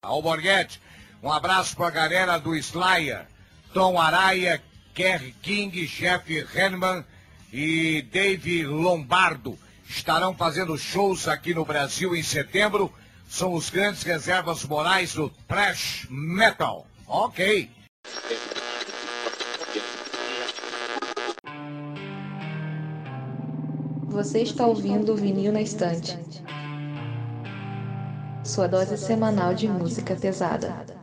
Alborguete, um abraço pra galera do Slayer, Tom Araia, Kerry King, Jeff Henman e Dave Lombardo. Estarão fazendo shows aqui no Brasil em setembro. São os grandes reservas morais do thrash metal. Ok. Você está ouvindo o Vinil na Estante. Sua dose semanal de música pesada.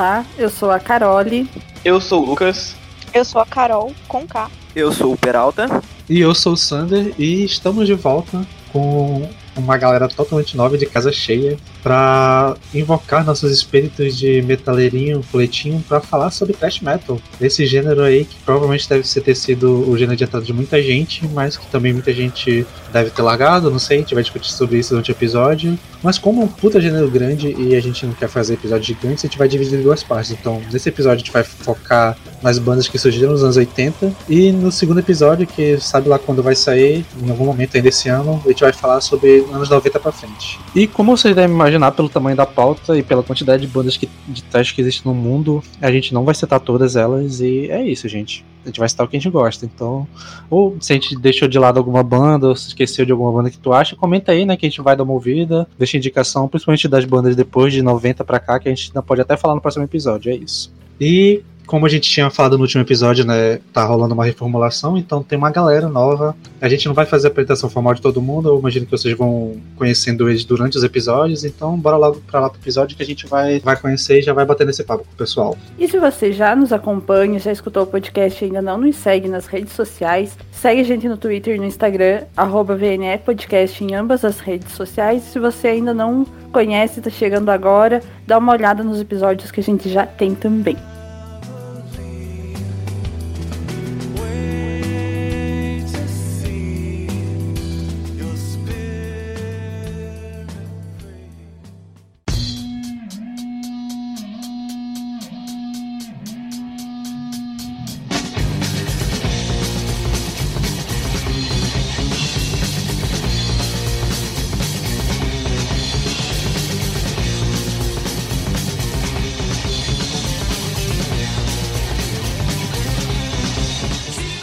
Olá, eu sou a Carole. Eu sou o Lucas. Eu sou a Carol, com K. Eu sou o Peralta. E eu sou o Sander e estamos de volta com uma galera totalmente nova de casa cheia para invocar nossos espíritos de metaleirinho, coletinho para falar sobre thrash metal. Esse gênero aí que provavelmente deve ter sido o gênero de entrada de muita gente, mas que também muita gente deve ter largado, não sei, a gente vai discutir sobre isso durante o episódio. Mas como é um puta gênero grande e a gente não quer fazer episódios gigantes, a gente vai dividir em duas partes. Então, nesse episódio a gente vai focar nas bandas que surgiram nos anos 80 e no segundo episódio, que sabe lá quando vai sair, em algum momento ainda esse ano, a gente vai falar sobre anos 90 para frente. E como vocês devem imaginar pelo tamanho da pauta e pela quantidade de bandas que, de trash que existem no mundo, a gente não vai citar todas elas e é isso, gente. A gente vai citar o que a gente gosta. Então, ou se a gente deixou de lado alguma banda, ou se esqueceu de alguma banda que tu acha, comenta aí, né, que a gente vai dar uma ouvida, deixa indicação, principalmente das bandas depois de 90 pra cá, que a gente ainda pode até falar no próximo episódio, é isso. E como a gente tinha falado no último episódio, né, tá rolando uma reformulação, então tem uma galera nova. A gente não vai fazer a apresentação formal de todo mundo, eu imagino que vocês vão conhecendo eles durante os episódios, então bora logo pra lá pro episódio que a gente vai, vai conhecer e já vai bater nesse papo com o pessoal. E se você já nos acompanha, já escutou o podcast e ainda não nos segue nas redes sociais, segue a gente no Twitter e no Instagram, arroba Podcast em ambas as redes sociais. Se você ainda não conhece, tá chegando agora, dá uma olhada nos episódios que a gente já tem também.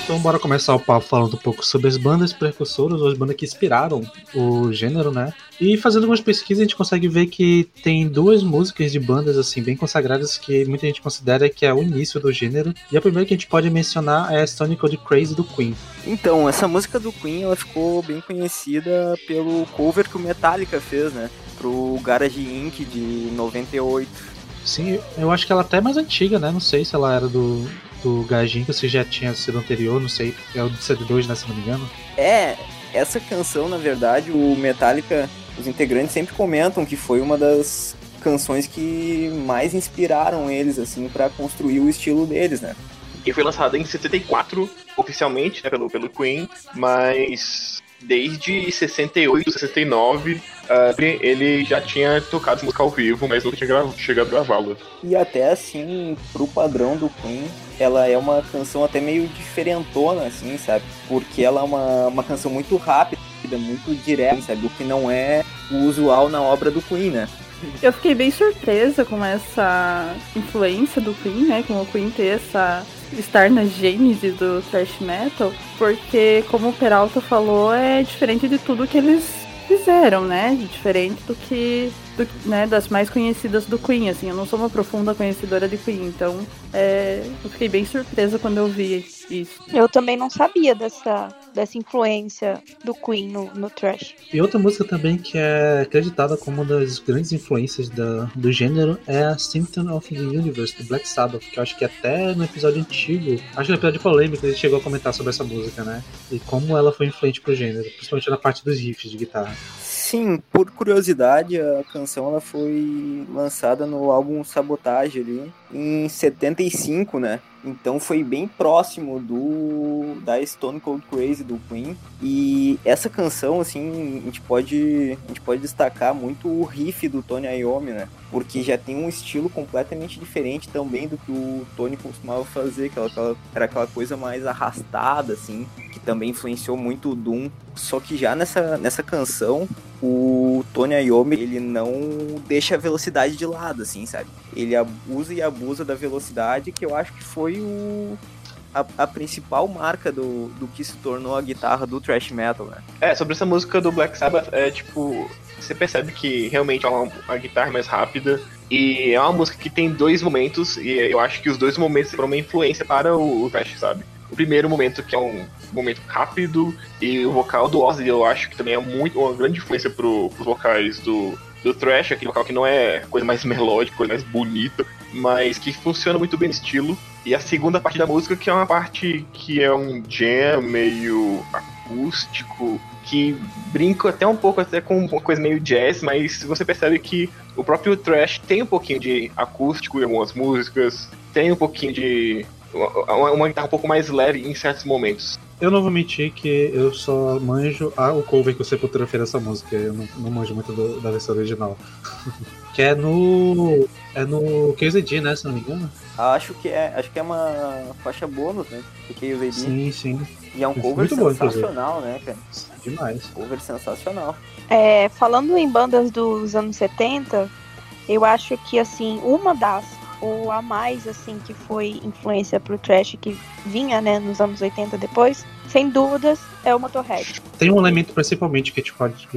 Então bora começar o papo falando um pouco sobre as bandas precursoras, ou as bandas que inspiraram o gênero, né? E fazendo algumas pesquisas a gente consegue ver que tem duas músicas de bandas assim bem consagradas que muita gente considera que é o início do gênero. E a primeira que a gente pode mencionar é a Stone Cold Crazy do Queen. Então, essa música do Queen ela ficou bem conhecida pelo cover que o Metallica fez, né? Pro Garage Inc. de 98. Sim, eu acho que ela até é mais antiga, né? Não sei se ela era do, do Gajin, que se já tinha sido anterior, não sei. É o do CD2, né? Se não me engano. É, essa canção, na verdade, o Metallica, os integrantes sempre comentam que foi uma das canções que mais inspiraram eles, assim, para construir o estilo deles, né? E foi lançada em 74, oficialmente, né, pelo, pelo Queen, mas desde 68, 69, uh, ele já tinha tocado música ao vivo, mas nunca tinha chegado a gravá-la. E até assim, pro padrão do Queen, ela é uma canção até meio diferentona, assim, sabe? Porque ela é uma, uma canção muito rápida, muito direta, sabe? O que não é o usual na obra do Queen, né? Eu fiquei bem surpresa com essa influência do Queen, né? Com o Queen ter essa. estar na gênese do thrash metal, porque, como o Peralta falou, é diferente de tudo que eles fizeram, né? Diferente do que. Do, né, das mais conhecidas do Queen, assim. Eu não sou uma profunda conhecedora de Queen, então é, eu fiquei bem surpresa quando eu vi isso. Eu também não sabia dessa, dessa influência do Queen no, no trash. E outra música também que é acreditada como uma das grandes influências da, do gênero é a Symptom of the Universe, do Black Sabbath, que eu acho que até no episódio antigo, acho que no episódio polêmico, ele chegou a comentar sobre essa música, né? E como ela foi influente pro gênero, principalmente na parte dos riffs de guitarra. Sim, por curiosidade, a canção ela foi lançada no álbum Sabotage ali em 75, né? Então foi bem próximo do da Stone Cold Crazy do Queen. E essa canção, assim, a gente pode, a gente pode destacar muito o riff do Tony Iommi, né? Porque já tem um estilo completamente diferente também do que o Tony costumava fazer, aquela, era aquela coisa mais arrastada, assim, que também influenciou muito o Doom. Só que já nessa, nessa canção, o Tony Iommi, ele não deixa a velocidade de lado, assim, sabe? Ele abusa e abusa da velocidade, que eu acho que foi o, a, a, principal marca do, do que se tornou a guitarra do thrash metal, né? É, sobre essa música do Black Sabbath, é tipo, você percebe que realmente é uma, uma guitarra mais rápida, e é uma música que tem dois momentos, e eu acho que os dois momentos foram uma influência para o, o thrash, sabe? O primeiro momento, que é um momento rápido, e o vocal do Ozzy, eu acho que também é muito uma grande influência pro, pros vocais do, do thrash, aquele vocal que não é coisa mais melódica, coisa mais bonita, mas que funciona muito bem no estilo. E a segunda parte da música, que é uma parte que é um jam meio acústico, que brinca até um pouco até com uma coisa meio jazz, mas você percebe que o próprio thrash tem um pouquinho de acústico em algumas músicas, tem um pouquinho de uma, uma guitarra um pouco mais leve em certos momentos. Eu não vou mentir que eu só manjo a, o cover que o Sepultura fez dessa música. Eu não, não manjo muito do, da versão original. que é no. É no KZD, né? Se não me engano. Acho que é. Acho que é uma faixa bônus, né? Do KZD. Sim, sim. E é um cover muito sensacional, bom, né, cara? Demais. Cover sensacional. É, falando em bandas dos anos 70, eu acho que assim, uma das ou a mais assim que foi influência pro trash que vinha, né, nos anos 80 depois, sem dúvidas é o Motorhead. Tem um elemento principalmente que a gente pode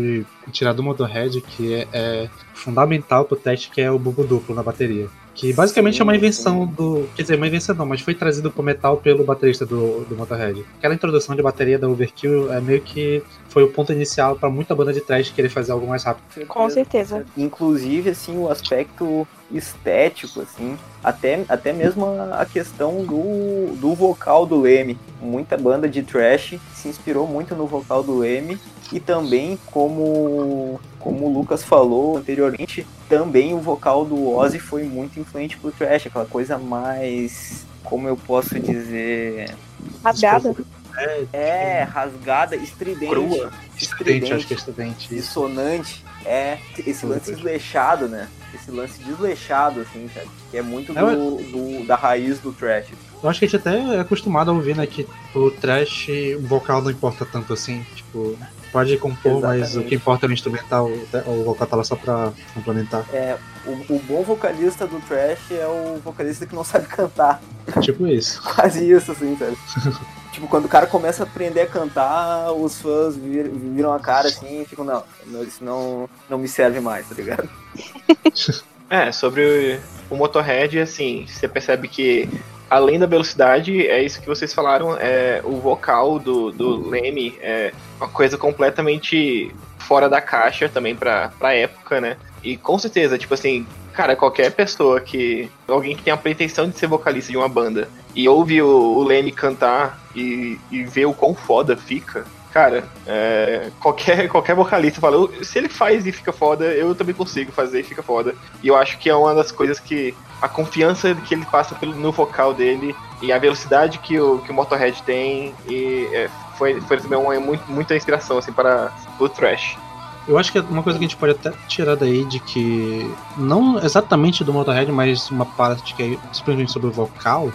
tirar do Motorhead que é, é fundamental pro teste que é o bubo duplo na bateria. Que basicamente sim, é uma invenção sim. do. Quer dizer, uma invenção não, mas foi trazido pro metal pelo baterista do, do Motorhead. Aquela introdução de bateria da Overkill é meio que foi o ponto inicial para muita banda de trash querer fazer algo mais rápido. Com certeza. Inclusive, assim, o aspecto estético, assim, até, até mesmo a questão do, do vocal do Leme. Muita banda de trash se inspirou muito no vocal do Leme e também, como, como o Lucas falou anteriormente, também o vocal do Ozzy foi muito influente pro trash, aquela coisa mais, como eu posso dizer... Rasgada? É, é, rasgada, estridente. Crua. Estridente, acho que é estridente. Dissonante. É, esse lance desleixado, né? Esse lance desleixado, assim, sabe? Que é muito é, do, do, da raiz do trash. Eu acho que a gente até é acostumado a ouvir, né, que o trash, o vocal não importa tanto assim, tipo, pode compor, Exatamente. mas o que importa é o instrumental, o vocal tá lá só pra complementar. É, o, o, bom vocalista do trash é o vocalista que não sabe cantar. Tipo isso. Quase isso, assim, sabe? tipo, quando o cara começa a aprender a cantar, os fãs vir, viram a cara assim e ficam, não, isso não, não me serve mais, tá ligado? é, sobre o Motorhead, assim, você percebe que além da velocidade, é isso que vocês falaram, é o vocal do, do Leme é uma coisa completamente fora da caixa também pra, pra época, né? E com certeza, tipo assim, cara, qualquer pessoa que. Alguém que tem a pretensão de ser vocalista de uma banda e ouve o, o Leme cantar e, e vê o quão foda fica, cara, é, qualquer, qualquer vocalista fala, se ele faz e fica foda, eu também consigo fazer e fica foda. E eu acho que é uma das coisas que a confiança que ele passa pelo, no vocal dele e a velocidade que o, que o Motorhead tem e é, foi, foi também uma, muito, muita inspiração assim, para o Trash. Eu acho que é uma coisa que a gente pode até tirar daí de que, não exatamente do Motorhead, mas uma parte que é simplesmente sobre o vocal,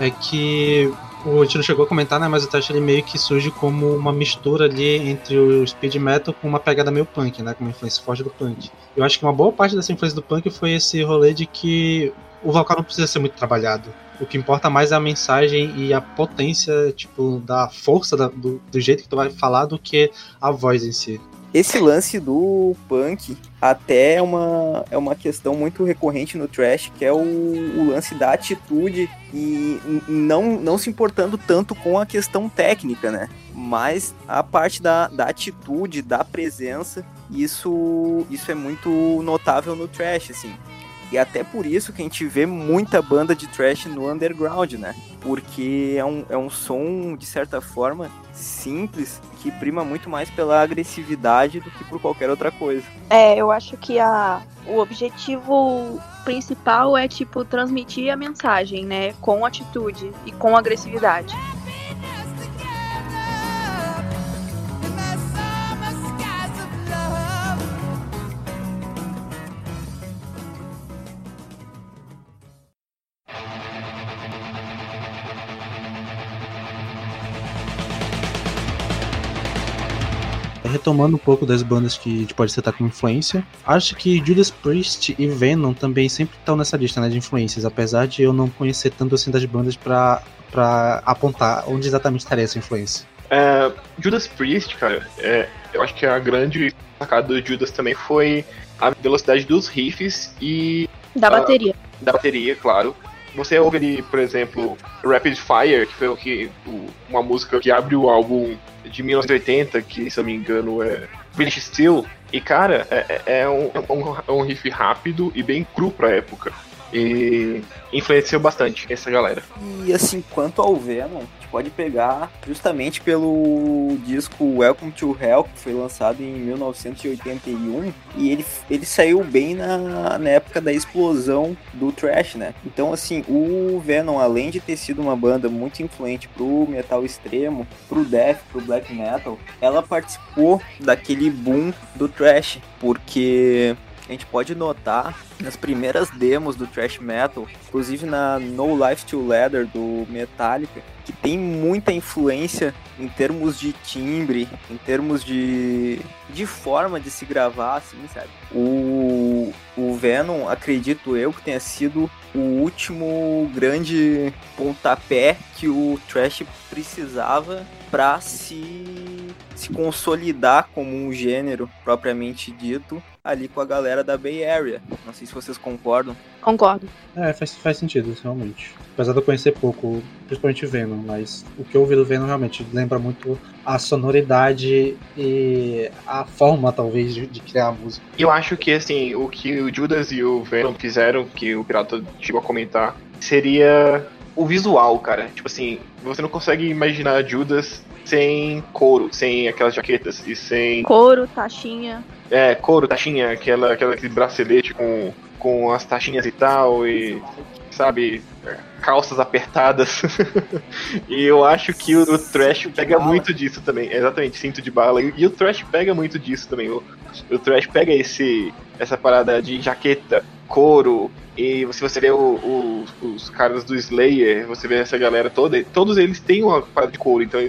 é que o Tino chegou a comentar, né? Mas o Trash ele meio que surge como uma mistura ali entre o speed metal com uma pegada meio punk, né? Com uma influência forte do punk. Eu acho que uma boa parte dessa influência do punk foi esse rolê de que o vocal não precisa ser muito trabalhado. O que importa mais é a mensagem e a potência, tipo, da força da, do, do jeito que tu vai falar do que a voz em si. Esse lance do punk até é uma, é uma questão muito recorrente no trash, que é o, o lance da atitude e não, não se importando tanto com a questão técnica, né? Mas a parte da, da atitude, da presença, isso, isso é muito notável no trash, assim. E até por isso que a gente vê muita banda de trash no underground, né? Porque é um, é um som, de certa forma, simples, que prima muito mais pela agressividade do que por qualquer outra coisa. É, eu acho que a, o objetivo principal é, tipo, transmitir a mensagem, né? Com atitude e com agressividade. Retomando um pouco das bandas que a gente pode citar como influência, acho que Judas Priest e Venom também sempre estão nessa lista né, de influências, apesar de eu não conhecer tanto assim das bandas para apontar onde exatamente estaria essa influência. É, Judas Priest, cara, é, eu acho que a grande sacada do Judas também foi a velocidade dos riffs e. Da bateria. Da bateria, claro. Você ouve por exemplo, Rapid Fire, que foi o que, uma música que abre o álbum de 1980, que se eu não me engano é British Steel. E cara, é, é, é um, um, é um riff rápido e bem cru pra época. E influenciou bastante essa galera. E assim, quanto ao Venom, pode pegar justamente pelo disco Welcome to Hell, que foi lançado em 1981, e ele, ele saiu bem na, na época da explosão do thrash, né? Então, assim, o Venom, além de ter sido uma banda muito influente pro metal extremo, pro death, pro black metal, ela participou daquele boom do thrash, porque a gente pode notar nas primeiras demos do thrash metal, inclusive na No Life to Leather do Metallica, que tem muita influência em termos de timbre, em termos de, de forma de se gravar, assim, sabe? O, o Venom, acredito eu, que tenha sido o último grande pontapé que o Trash precisava para se, se consolidar como um gênero propriamente dito ali com a galera da Bay Area. Não sei se vocês concordam. Concordo. É, faz, faz sentido, realmente. Apesar de eu conhecer pouco, principalmente Venom, mas o que eu ouvi do Venom realmente lembra muito a sonoridade e a forma, talvez, de, de criar a música. Eu acho que, assim, o que o Judas e o Venom fizeram, que o Pirata chegou a comentar, seria o visual, cara. Tipo assim, você não consegue imaginar Judas sem couro, sem aquelas jaquetas e sem. Couro, taxinha. É, couro, taxinha, aquela, aquela aquele bracelete com, com as taxinhas e tal, e sabe, calças apertadas. e eu acho que o, o trash pega muito disso também. Exatamente, cinto de bala. E, e, o trash pega muito disso também. O, o trash pega esse essa parada de jaqueta, couro, e se você vê o, o, os caras do Slayer, você vê essa galera toda, todos eles têm uma parada de couro, então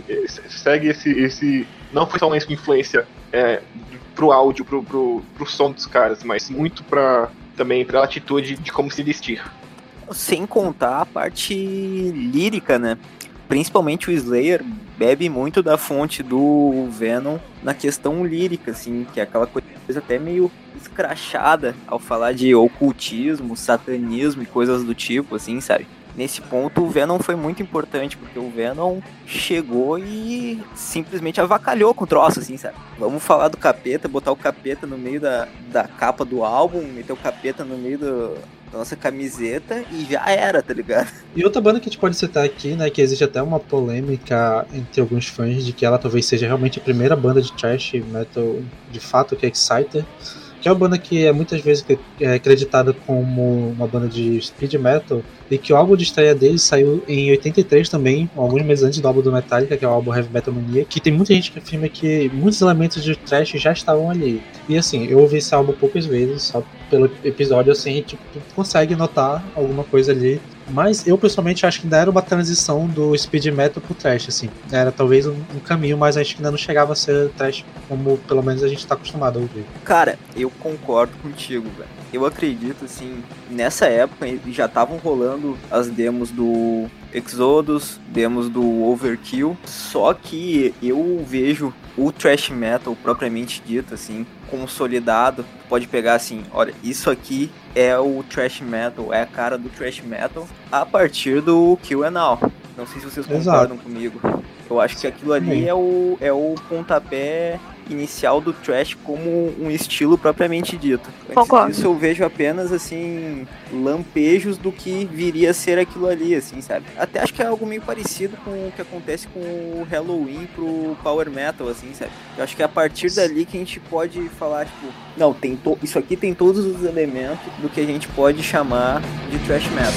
segue esse. esse não foi só uma influência é, pro áudio, pro, pro, pro som dos caras, mas muito pra, também pra atitude de como se vestir. Sem contar a parte lírica, né? Principalmente o Slayer bebe muito da fonte do Venom na questão lírica, assim, que é aquela coisa até meio escrachada ao falar de ocultismo, satanismo e coisas do tipo, assim, sabe? nesse ponto o Venom foi muito importante, porque o Venom chegou e simplesmente avacalhou com o troço, assim, sabe? Vamos falar do capeta, botar o capeta no meio da, da capa do álbum, meter o capeta no meio do, da nossa camiseta e já era, tá ligado? E outra banda que a gente pode citar aqui, né, que existe até uma polêmica entre alguns fãs de que ela talvez seja realmente a primeira banda de thrash metal de fato, que é Exciter que é uma banda que é muitas vezes é acreditada como uma banda de speed metal, e que o álbum de estreia deles saiu em 83 também, alguns meses antes do álbum do Metallica, que é o álbum Heavy Metal Mania, que tem muita gente que afirma que muitos elementos de thrash já estavam ali. E assim, eu ouvi esse álbum poucas vezes, só pelo episódio assim, gente consegue notar alguma coisa ali mas eu pessoalmente acho que ainda era uma transição do speed metal pro trash, assim. Era talvez um, um caminho, mas acho que ainda não chegava a ser trash como pelo menos a gente tá acostumado a ouvir. Cara, eu concordo contigo, velho. Eu acredito, assim, nessa época já estavam rolando as demos do Exodus, demos do Overkill, só que eu vejo o thrash metal propriamente dito, assim, consolidado. Pode pegar assim, olha, isso aqui é o thrash metal, é a cara do thrash metal a partir do Kill and All. Não sei se vocês concordam Exato. comigo. Eu acho que aquilo ali é o, é o pontapé inicial do thrash como um estilo propriamente dito. Concordo. disso eu vejo apenas assim lampejos do que viria a ser aquilo ali, assim, sabe? Até acho que é algo meio parecido com o que acontece com o Halloween pro power metal, assim, sabe? Eu acho que é a partir dali que a gente pode falar, tipo, não, tem to- isso aqui tem todos os elementos do que a gente pode chamar de thrash metal.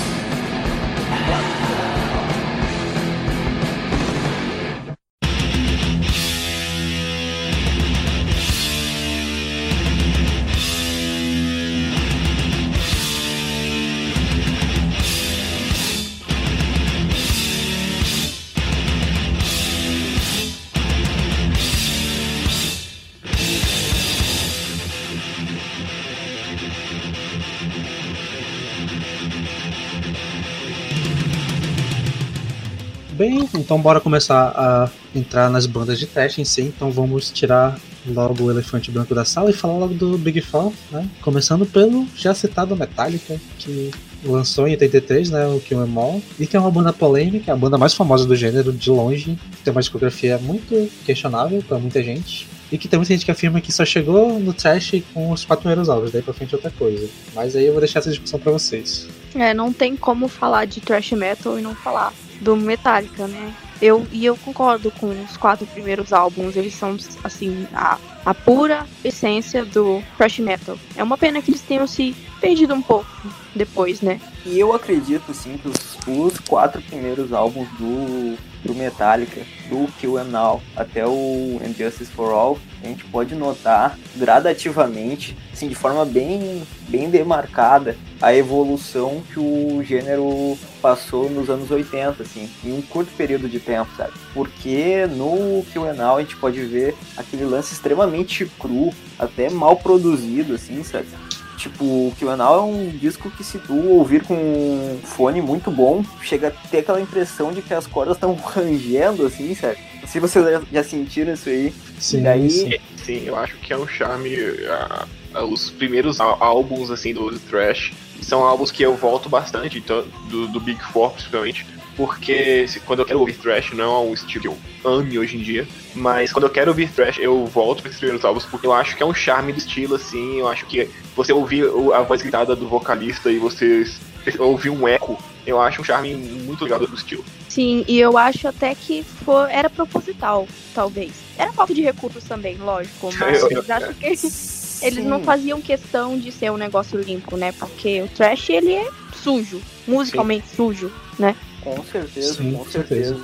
Bem, então bora começar a entrar nas bandas de teste em si. Então vamos tirar logo o elefante branco da sala e falar logo do Big Four, né? Começando pelo já citado Metallica, que lançou em 83, né, o Kill Em All, e que é uma banda polêmica, a banda mais famosa do gênero de longe, tem uma discografia muito questionável para muita gente. E que tem muita gente que afirma que só chegou no trash com os quatro primeiros álbuns, daí pra frente é outra coisa. Mas aí eu vou deixar essa discussão pra vocês. É, não tem como falar de thrash metal e não falar do Metallica, né? Eu, e eu concordo com os quatro primeiros álbuns, eles são, assim, a, a pura essência do thrash metal. É uma pena que eles tenham se perdido um pouco depois, né? E eu acredito sim que os, os quatro primeiros álbuns do, do Metallica, do Kill and Now até o Injustice for All, a gente pode notar gradativamente, assim, de forma bem, bem demarcada, a evolução que o gênero passou nos anos 80, assim, em um curto período de tempo, sabe? Porque no Kill and Now a gente pode ver aquele lance extremamente cru, até mal produzido, assim, sabe? Tipo, o Kill Now é um disco que se tu ouvir com um fone muito bom, chega a ter aquela impressão de que as cordas estão rangendo, assim, sabe? Sei se vocês já- sentiram isso aí. Sim, daí- sim. Sim, eu acho que é um charme. ah, ah, os primeiros álbuns assim do, do Thrash são álbuns que eu volto bastante, então, do, do Big Four principalmente, porque se- quando eu quero ouvir Thrash não é um estilo que eu ame hoje em dia, mas quando eu quero ouvir Thrash eu volto para esses primeiros álbuns porque eu acho que é um charme do estilo assim, eu acho que você ouvir a voz gritada do vocalista e você ouvir um eco, eu acho um charme muito legal do estilo. Sim, e eu acho até que foi, era proposital, talvez. Era falta de recursos também, lógico, mas Eu- eu acho que eles não faziam questão de ser um negócio limpo, né? Porque o trash, ele é sujo, musicalmente sujo, né? Com certeza, Sim, com com certeza.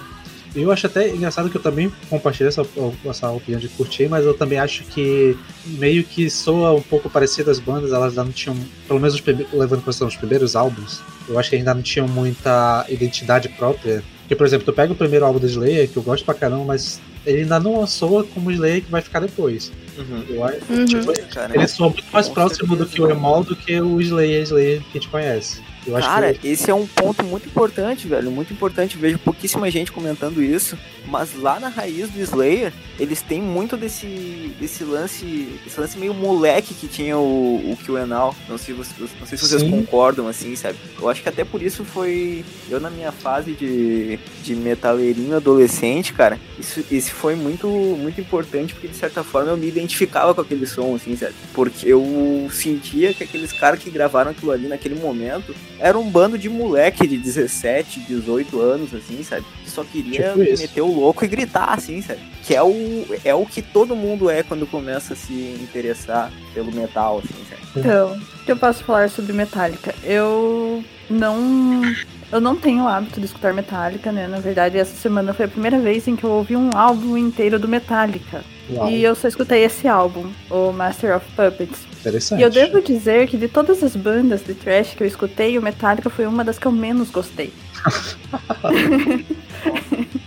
Eu acho até engraçado que eu também compartilho essa, essa opinião de curtir, mas eu também acho que meio que soa um pouco parecido as bandas, elas ainda não tinham, pelo menos os levando em consideração os primeiros álbuns, eu acho que ainda não tinham muita identidade própria. Porque, por exemplo, tu pega o primeiro álbum do Slayer, que eu gosto pra caramba, mas ele ainda não soa como o Slayer que vai ficar depois. Uhum. Eu Uhum. tipo, Cara, ele soa muito mais próximo do certeza. que o Emol do que o Slayer, Slayer que a gente conhece. Eu Cara, que esse é um ponto muito importante, velho. Muito importante. Vejo pouquíssima gente comentando isso. Mas lá na raiz do Slayer, eles têm muito desse, desse lance. Esse lance meio moleque que tinha o, o All. Não sei, se vocês- não sei se vocês Sim. concordam, assim, sabe? Eu acho que até por isso foi. Eu na minha fase de, de metaleirinho adolescente, cara, isso, esse foi muito, muito importante, porque de certa forma eu me identificava com aquele som, assim, sabe? Porque eu sentia que aqueles caras que gravaram aquilo ali naquele momento era um bando de moleque de 17, 18 anos, assim, sabe? Que só queria Tipo isso. meter o louco e gritar, assim, sabe? Que é o, é o que todo mundo é quando começa a se interessar pelo metal, assim, sabe? Então, o que eu posso falar sobre Metallica? Eu não. Eu não tenho o hábito de escutar Metallica, né? Na verdade, essa semana foi a primeira vez em que eu ouvi um álbum inteiro do Metallica. Uau, E eu só escutei esse álbum, o Master of Puppets. interessante. E eu devo dizer que de todas as bandas de thrash que eu escutei, o Metallica foi uma das que eu menos gostei.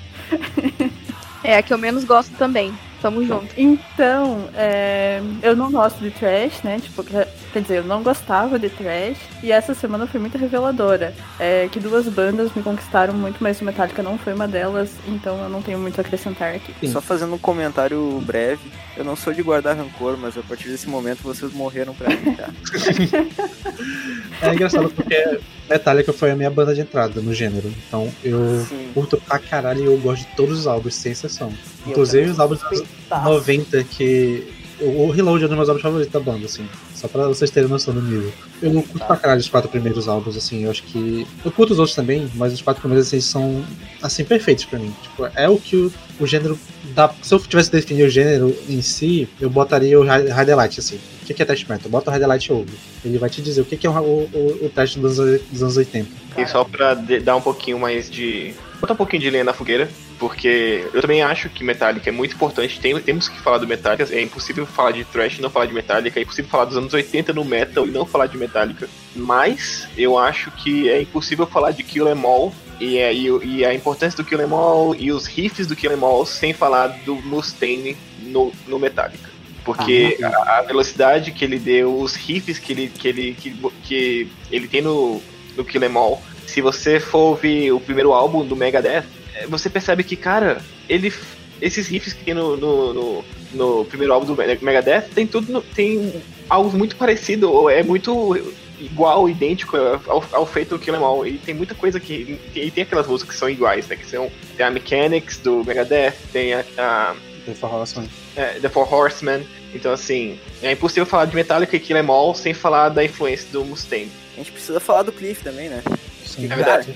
É a que eu menos gosto também. Tamo junto. Então, é, eu não gosto de trash, né? Tipo, quer dizer, eu não gostava de trash. E essa semana foi muito reveladora. É, que duas bandas me conquistaram muito, mas o Metallica não foi uma delas. Então eu não tenho muito a acrescentar aqui. Sim. Só fazendo um comentário breve, eu não sou de guardar rancor, mas a partir desse momento vocês morreram pra mim, tá? É engraçado porque Metallica foi a minha banda de entrada no gênero. Então eu Sim. curto pra caralho e eu gosto de todos os álbuns, sem exceção. E Inclusive os álbuns dos anos suspeitaço. 90 que. O o Reload é um dos meus álbuns favoritos da banda, assim. Só pra vocês terem noção do nível. Eu não curto pra caralho os quatro primeiros álbuns, assim. Eu acho que. Eu curto os outros também, mas os quatro primeiros, assim, são, assim, perfeitos pra mim. Tipo, é o que o, o gênero. Dá... Se eu tivesse que definir o gênero em si, eu botaria o High High Delight, assim. O que é Test Metal? Bota o High Delight e ouve. Ele vai te dizer o que é o, o, o teste dos anos, dos anos 80. E só pra dar um pouquinho mais de. botar um pouquinho de lenha na fogueira, porque eu também acho que Metallica é muito importante. Tem, temos que falar do Metallica. É impossível falar de Thrash e não falar de Metallica. É impossível falar dos anos 80 no metal e não falar de Metallica. Mas eu acho que é impossível falar de Kill Em All. E, é, e, e a importância do Kill Em All e os riffs do Kill Em All sem falar do Mustaine no, no Metallica. Porque a, a velocidade que ele deu, os riffs que ele, que ele, que, que ele tem no, no Kill Em All. Se você for ouvir o primeiro álbum do Megadeth, eh, você percebe que, cara, ele. Esses riffs que tem no, no, no, no primeiro álbum do Me- Megadeth tem tudo. no- tem algo muito parecido, ou é muito igual, idêntico ao, ao feito do Kill Em All. E tem muita coisa que. E tem aquelas músicas que são iguais, né? Que são. Tem a Mechanics do Megadeth, tem a- a The Four Horsemen. é, The Four Horsemen. Então, assim, é impossível falar de Metallica e Kill Em All sem falar da influência do Mustaine. A gente precisa falar do Cliff também, né? Sim, É verdade.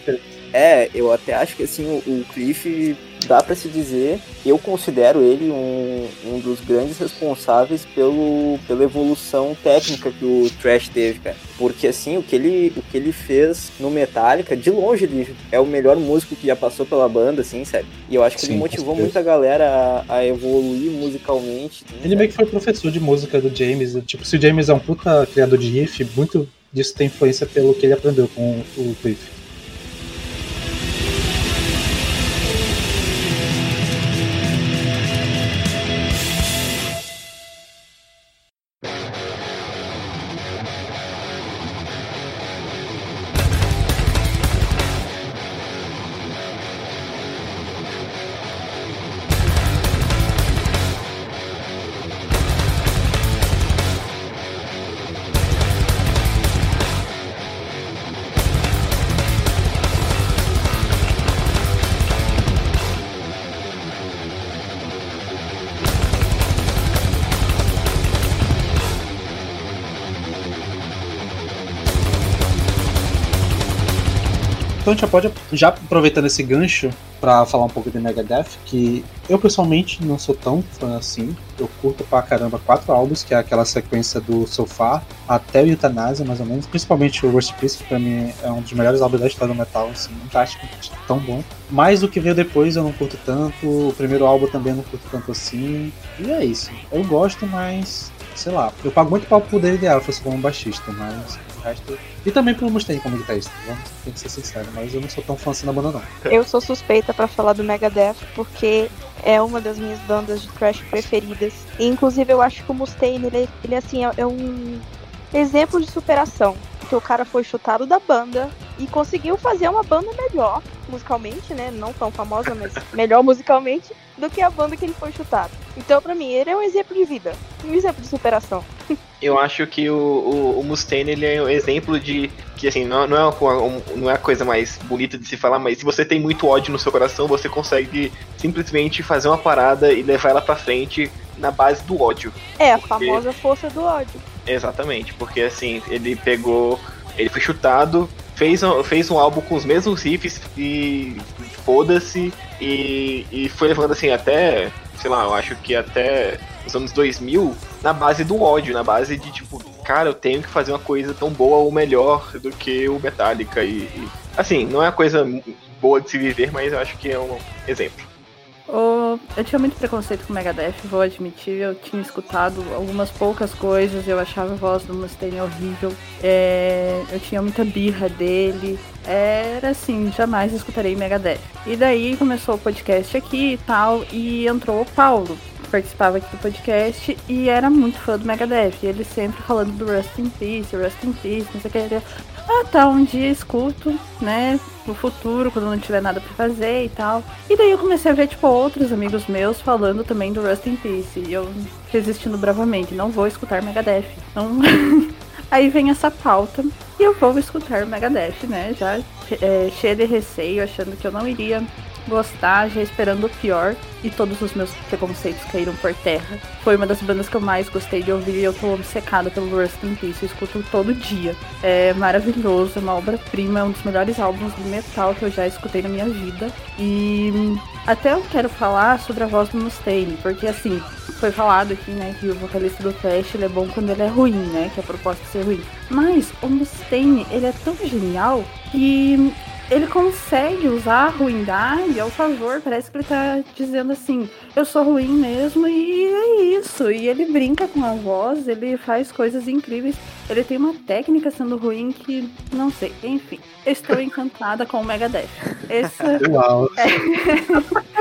É, eu até acho que assim, o, o Cliff dá pra se dizer, eu considero ele um, um dos grandes responsáveis pelo, pela evolução técnica que o Trash teve, cara. Porque assim, o que ele, o que ele fez no Metallica, de longe ele é o melhor músico que já passou pela banda, assim, sabe? E eu acho que Sim, ele motivou muita galera a, a evoluir musicalmente. assim, Ele sabe? meio que foi professor de música do James. Tipo, se o James é um puta criador de riff, muito disso tem influência pelo que ele aprendeu com o Cliff. Gente já pode, já aproveitando esse gancho pra falar um pouco de Megadeth, que eu pessoalmente não sou tão fã assim. Eu curto pra caramba quatro álbuns, que é aquela sequência do Sofá até o Eutanásia, mais ou menos. Principalmente o Worst Peace, que pra mim é um dos melhores álbuns da história do metal, assim, fantástico, tão bom. Mas o que veio depois eu não curto tanto, o primeiro álbum também eu não curto tanto assim. E é isso. Eu gosto, mas sei lá, eu pago muito pau pro David Alphas como baixista, mas resto. E também pelo Mustaine como guitarrista, vamos tem que ser sincero, mas eu não sou tão fã assim da banda não. Eu sou suspeita pra falar do Megadeth porque é uma das minhas bandas de thrash preferidas. E, inclusive eu acho que o Mustaine ele, ele assim é, é um exemplo de superação, porque o cara foi chutado da banda e conseguiu fazer uma banda melhor musicalmente, né? Não tão famosa, mas melhor musicalmente do que a banda que ele foi chutado. Então, pra mim, ele é um exemplo de vida, um exemplo de superação. Eu acho que o, o, o Mustaine ele é um exemplo de que assim não, não, é uma, um- não é a coisa mais bonita de se falar, mas se você tem muito ódio no seu coração, você consegue simplesmente fazer uma parada e levar ela pra frente na base do ódio. É a Porque- famosa força do ódio. Exatamente, porque assim, ele pegou. Ele foi chutado, fez fez um álbum com os mesmos riffs e foda-se, e, e foi levando assim até, sei lá, eu acho que até os anos 2000, na base do ódio, na base de tipo, cara, eu tenho que fazer uma coisa tão boa ou melhor do que o Metallica. E, e, assim, não é uma coisa boa de se viver, mas eu acho que é um exemplo. O- Eu tinha muito preconceito com o Megadeth, vou admitir. Eu tinha escutado algumas poucas coisas, eu achava a voz do Mustaine horrível. É, Eu tinha muita birra dele. Era assim, jamais escutarei Megadeth. E daí começou o podcast aqui e tal, e entrou o Paulo, participava aqui do podcast, e era muito fã do Megadeth. E ele sempre falando do Rust in Peace, Rust in Peace, não sei o que. Ah, tá, um dia escuto, né? No futuro, quando não tiver nada pra fazer e tal. E daí eu comecei a ver, tipo, outros amigos meus falando também do Rust in Peace. E eu resistindo bravamente, não vou escutar Megadeth. Não... Aí vem essa pauta. E eu vou escutar Megadeth, né? Já é, cheia de receio, achando que eu não iria gostar, já esperando o pior e todos os meus preconceitos caíram por terra. Foi uma das bandas que eu mais gostei de ouvir e eu tô obcecada pelo Rust in Peace, eu escuto todo dia. É maravilhoso, é uma obra-prima, é um dos melhores álbuns de metal que eu já escutei na minha vida. E até eu quero falar sobre a voz do Mustaine, porque assim, foi falado aqui, né, que o vocalista do Trash ele é bom quando ele é ruim, né, que a proposta é ser ruim. Mas o Mustaine, ele é tão genial que ele consegue usar a ruindade ao favor. Parece que ele tá dizendo assim: eu sou ruim mesmo e é isso. E ele brinca com a voz, ele faz coisas incríveis. Ele tem uma técnica sendo ruim que não sei. Enfim, estou encantada com o Megadeth. Esse Uau.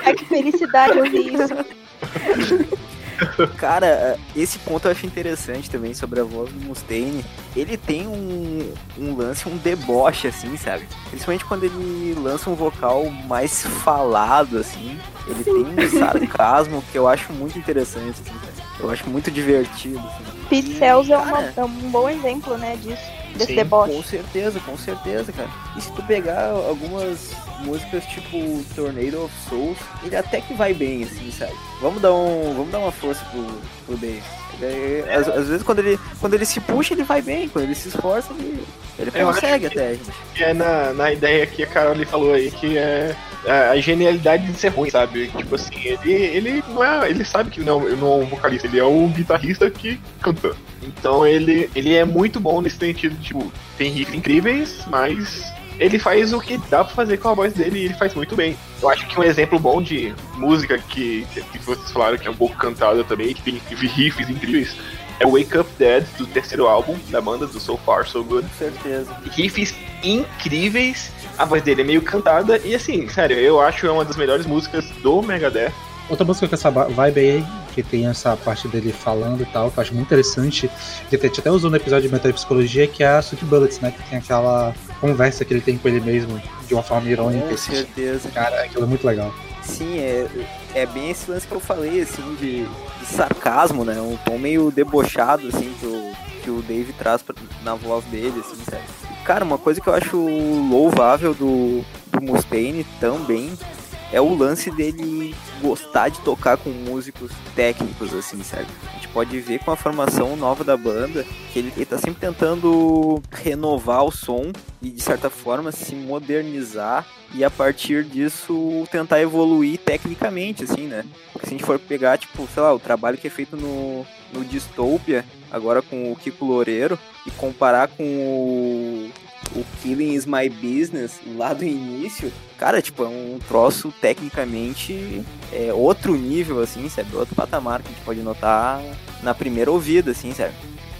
Ai, que felicidade ouvir isso. Cara, esse ponto eu acho interessante também sobre a voz do Mustaine. Ele tem um, um lance, um deboche, assim, sabe? Principalmente quando ele lança um vocal mais falado, assim. Ele tem um sarcasmo que eu acho muito interessante, assim? Eu acho muito divertido. Assim. Pete Cells é, uma- é um bom exemplo, né, disso. Desse Sim, deboche. Com certeza, com certeza, cara. E se tu pegar algumas músicas tipo Tornado of Souls, ele até que vai bem, assim, sabe? Vamos dar, um, vamos dar uma força pro, pro Dave. Ele- às, às vezes quando ele, quando ele se puxa, ele vai bem. Quando ele se esforça, ele, ele Eu consegue até. gente. Que é na, na ideia que a Carol falou aí, que é a, a genialidade de ser ruim, sabe? Tipo assim, ele, ele não é. Ele sabe que não, não é um vocalista, ele é um guitarrista que canta. Então ele, ele é muito bom nesse sentido, tipo, tem riffs incríveis, mas ele faz o que dá pra fazer com a voz dele e ele faz muito bem. Eu acho que um exemplo bom de música que, que vocês falaram que é um pouco cantada também, que tem riffs incríveis, é Wake Up Dead, do terceiro álbum da banda, do So Far So Good Com certeza. riffs incríveis. A voz dele é meio cantada. E assim, sério, eu acho que é uma das melhores músicas do Megadeth. Outra música com essa vibe aí, que tem essa parte dele falando e tal, que eu acho muito interessante, que a gente até usou no episódio de Metapsicologia, que é a Sweet Bullets, né? Que tem aquela conversa que ele tem com ele mesmo, de uma forma irônica. Com assim. certeza. Cara, aquilo é muito legal. Sim, é, é bem esse lance que eu falei, assim, de, de sarcasmo, né? Um tom meio debochado, assim, que o, que o Dave traz pra- na voz dele, assim, sabe? Cara, uma coisa que eu acho louvável do, do Mustaine também é o lance dele gostar de tocar com músicos técnicos, assim, sabe? Pode ver com a formação nova da banda que ele, ele tá sempre tentando renovar o som e, de certa forma, se modernizar e a partir disso tentar evoluir tecnicamente, assim, né? Porque se a gente for pegar, tipo, sei lá, o trabalho que é feito no, no Dystopia, agora com o Kiko Loureiro, e comparar com o, o Killing is My Business lá do início, cara, tipo, é um troço tecnicamente é outro nível, assim, sabe? Outro patamar que a gente pode notar na primeira ouvida, assim, sabe?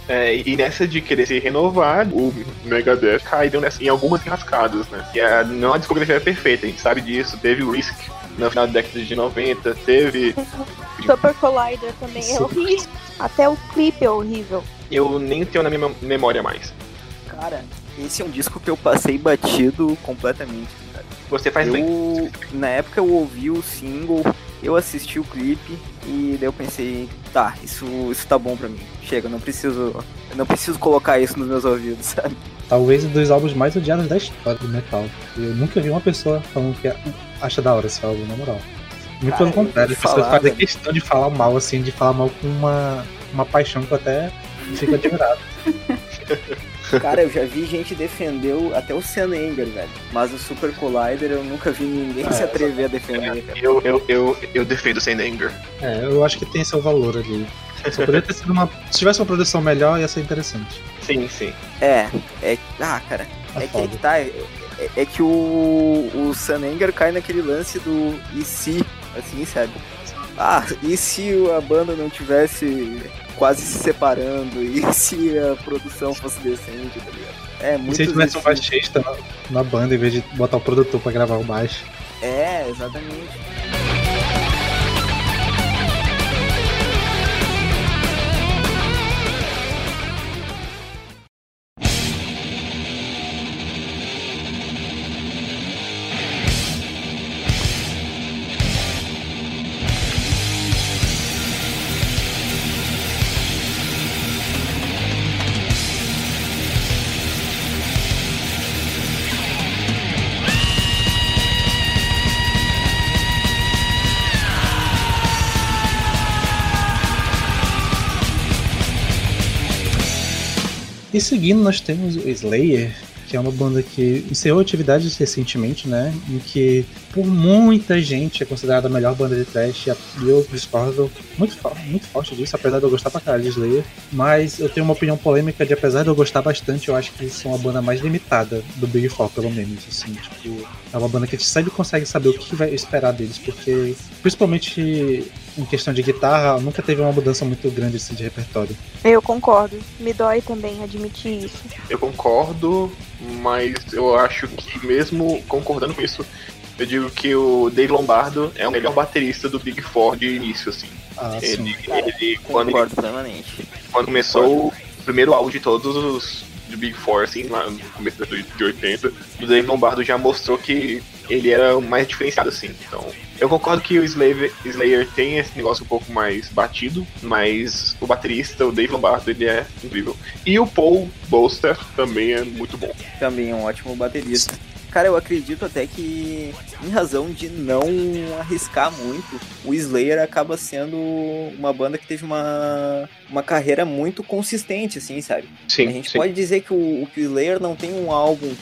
É, e nessa de querer se renovar, o Megadeth caiu nessa, em algumas rascadas, né? E a, não a discografia é perfeita, a gente sabe disso. Teve o Risk no final da década de 90, teve. Super Collider também é Super. horrível. Até o clipe é horrível. Eu nem tenho na minha memória mais. Cara, esse é um disco que eu passei batido completamente, cara. Você faz bem. Eu, na época eu ouvi o single, eu assisti o clipe e daí eu pensei, tá, isso, isso tá bom pra mim. Chega, eu não preciso, não preciso colocar isso nos meus ouvidos, sabe? Talvez um dos álbuns mais odiados da história do metal. Eu nunca vi uma pessoa falando que acha da hora esse álbum, na moral. Muito pelo contrário, as pessoas fazem questão de falar mal, assim, de falar mal com uma, uma paixão que eu até fico admirado. Cara, eu já vi gente defender o- até o Senenger, velho. Mas o Super Collider eu nunca vi ninguém Ah, se atrever a defender, cara. Eu, eu, eu, eu defendo sem anger. É, eu acho que tem seu valor ali. Só poderia ter sido uma. Se tivesse uma produção melhor, ia ser interessante. Sim, sim. É, é. Ah, cara, Tá é que, é foda. que tá. É, é- é que o, o Sanenger cai naquele lance do e se, assim, sabe? Ah, e se a banda não tivesse quase se separando? E se a produção fosse decente, tá ligado? É E muito. se a gente tivesse um baixista na, na banda em vez de botar o produtor pra gravar o baixo. É, exatamente. Seguindo, nós temos o Slayer, que é uma banda que encerrou atividades recentemente, né? Em que por muita gente é considerada a melhor banda de trash e eu discordo muito, muito forte disso, apesar de eu gostar pra caralho de Slayer. Mas eu tenho uma opinião polêmica de apesar de eu gostar bastante, eu acho que eles são a banda mais limitada do Big Four, pelo menos. Assim, tipo, é uma banda que a gente sempre consegue saber o que vai esperar deles, porque principalmente em questão de guitarra, nunca teve uma mudança muito grande assim, de repertório. Eu concordo. Me dói também admitir isso. Eu concordo, mas eu acho que mesmo concordando com isso, eu digo que o Dave Lombardo é o melhor baterista do Big Four de início, assim. Ah, ele, sim. ele, quando, Concordo plenamente. quando começou o primeiro álbum de todos os de Big Four, assim, lá no começo de 80, o Dave Lombardo já mostrou que ele era o mais diferenciado, assim. Então, eu concordo que o Slayer, Slayer tem esse negócio um pouco mais batido, mas o baterista, o Dave Lombardo, ele é incrível. E o Paul Bolster também é muito bom. Também é um ótimo baterista. Cara, eu acredito até que, em razão de não arriscar muito, o Slayer acaba sendo uma banda que teve uma, uma carreira muito consistente, assim, sabe? Sim, a gente sim. pode dizer que o, o Slayer não tem um álbum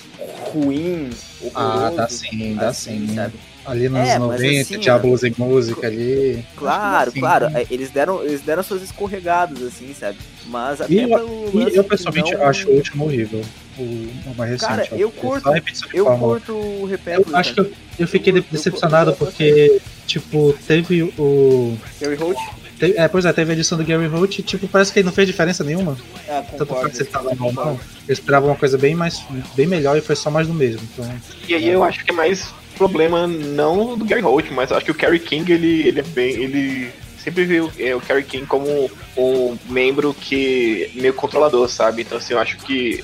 ruim, Ah, horroroso, dá sim, dá assim, sim. sabe? Ali nos É, mas 90, assim, Diablos em Música ali. Claro, Sim. claro. é, Eles deram, eles deram suas escorregadas, assim, sabe? Mas até E eu, pelo e eu pessoalmente não- acho o último horrível. O, o mais recente. Cara, eu curto- Eu curto o Eu Repentance. acho que eu, eu fiquei Eu- eu- decepcionado eu- eu- porque, tipo, teve o. Gary Holt? te- é, pois é, teve a edição do Gary Holt e, tipo, parece que ele não fez diferença nenhuma. Ah, Tanto faz se ele tava bom ou não. Eu esperava uma coisa bem mais bem melhor e foi só mais do mesmo. Então, E aí eu acho que é mais problema não do Gary Holt, mas acho que o Kerry King, ele, ele é bem. ele sempre viu é, o Kerry King como um membro que meio controlador, sabe? Então assim, eu acho que.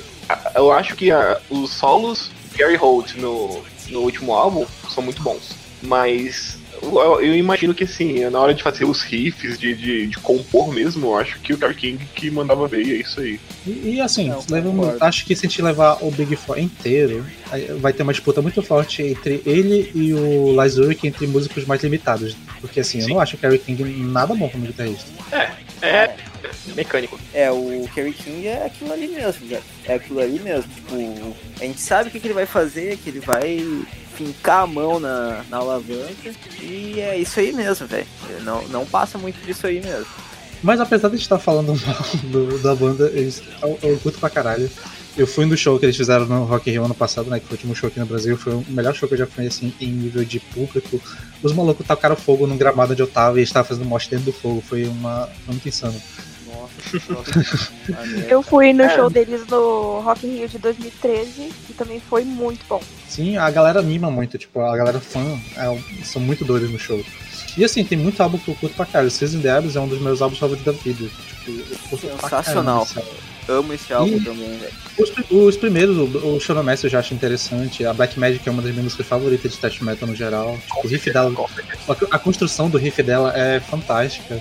Eu acho que a- os solos Gary Holt no, no último álbum são muito bons. Mas eu, eu imagino que assim, na hora de fazer os riffs, de, de, de compor mesmo, eu acho que o Kerry King que mandava ver, e é isso aí. E, e, assim, Não, leva- acho que se a gente levar o Big Four inteiro, vai ter uma disputa muito forte entre ele e o Lazuric entre músicos mais limitados. Porque assim, eu Sim. não acho o Kerry King nada bom como guitarrista. É mecânico. É, o Kerry King é aquilo ali mesmo, velho. É aquilo ali mesmo. Tipo, a gente sabe o que, que ele vai fazer, que ele vai fincar a mão na, na alavanca. E é isso aí mesmo, velho. Não, não passa muito disso aí mesmo. Mas apesar de estar falando mal do- da banda, eles, eu, eu curto pra caralho. Eu fui no show que eles fizeram no Rock in Rio ano passado, né? Que foi o último show aqui no Brasil. Foi o melhor show que eu já fui, assim, em nível de público. Os malucos tacaram fogo num gramado onde eu tava e eles estavam fazendo mosh dentro do fogo. Foi uma. Foi muito insano. Eu fui no É. show deles no Rock in Rio de 2013 e também foi muito bom. Sim, a galera anima muito, tipo, a galera fã é, são muito doidos no show. E assim, tem muito álbum que eu curto pra caralho. Season Abyss é um dos meus álbuns favoritos da vida. Tipo, eu curto pra Sensacional. Amo esse álbum Ih. também, velho. Os, os primeiros, o, o Master eu já acho interessante. A Black Magic é uma das minhas músicas favoritas de thrash metal no geral. Tipo, o riff dela, a, construção do riff dela é fantástica.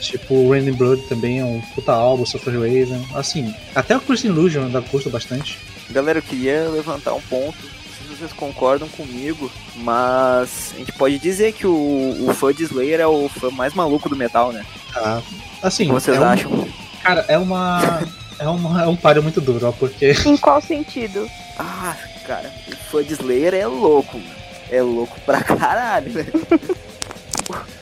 Tipo, o Raining Blood também é um puta álbum, Suffer Raven. Assim, até o Christian Illusion ainda curto bastante. Galera, eu queria levantar um ponto. Não sei se vocês concordam comigo, mas a gente pode dizer que o, o fã de Slayer é o fã mais maluco do metal, né? Tá? Assim, O que vocês é um- acham? Cara, é uma. É, uma, é um páreo muito duro, ó, porque Em qual sentido? Ah, cara, o fã de Slayer é louco, mano. É louco pra caralho, velho.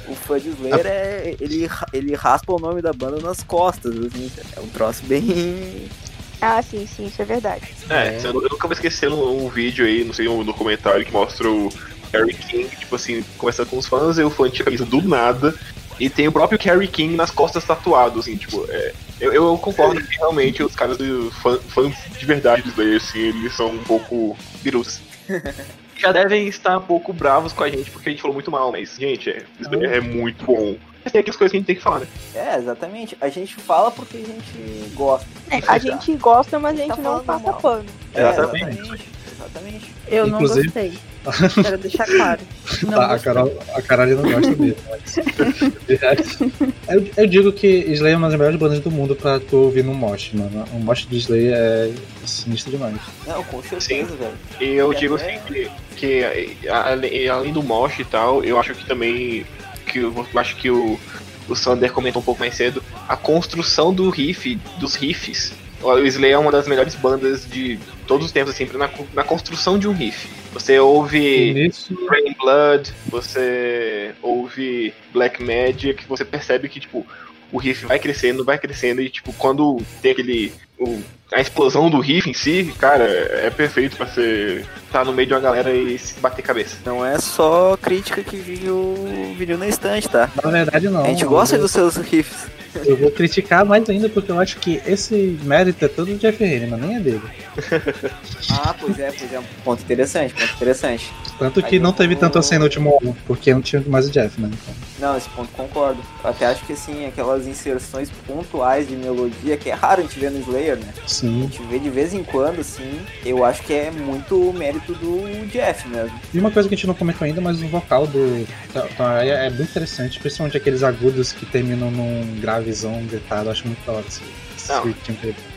O fã de Slayer é. Ele, ele raspa o nome da banda nas costas, assim. É um troço bem. Ah, sim, sim, isso é verdade. É, eu, eu nunca vou esquecer um, um vídeo aí, não sei, um documentário que mostra o Harry King, tipo assim, conversando com os fãs, e o fã tira a camisa do nada, e tem o próprio Kerry King nas costas tatuado, assim, tipo, é, eu, eu concordo que realmente os caras fã- fãs de verdade do Slayer, assim, eles são um pouco virus. Já devem estar um pouco bravos com a gente porque a gente falou muito mal, mas, gente, é, Slayer é muito bom. Mas tem aquelas coisas que a gente tem que falar, né? É, exatamente. A gente fala porque a gente gosta. É, a gente gosta, mas a gente Tá não passa mal. pano. É, Exatamente. exatamente. Exatamente. Eu Inclusive- não gostei. Quero deixar claro. Não Tá, a. Carol, a Carolina não gosta mesmo. Mas... eu, eu digo que Slayer é uma das melhores bandas do mundo pra tu ouvir no mosh, mano. O mosh de Slayer é sinistro demais. Não, com certeza, velho. E eu E digo até- assim que, que a- ale- além do mosh e tal, eu acho que também que eu acho que o, o Sander comentou um pouco mais cedo, a construção do riff, dos riffs o Slayer é uma das melhores bandas de todos os tempos, assim, na, na construção de um riff. Você ouve Rain Blood, você ouve Black Magic, você percebe que, tipo, o riff vai crescendo, vai crescendo, e, tipo, quando tem aquele. O- a explosão do riff em si, cara, é perfeito pra você estar no meio de uma galera e se bater cabeça. Não é só crítica que viu, viu na estante, tá? na verdade, não. A gente gosta eu, dos seus riffs. eu vou criticar mais ainda porque eu acho que esse mérito é todo do Jeff Hanneman, nem é dele. Ah, pois é, pois é. Ponto interessante, ponto interessante. Tanto que Aí não teve vou- tanto assim no último álbum, porque não tinha mais o Jeff, né? Então, Não, esse ponto concordo. Eu até acho que assim, aquelas inserções pontuais de melodia, que é raro a gente ver no Slayer, né? A sim. gente vê de vez em quando, assim, eu acho que é muito mérito do Jeff mesmo. E uma coisa que a gente não comentou ainda, mas o vocal do Tom Araya é muito interessante, principalmente aqueles agudos que terminam num gravezão gritado, acho muito da hora esse Não.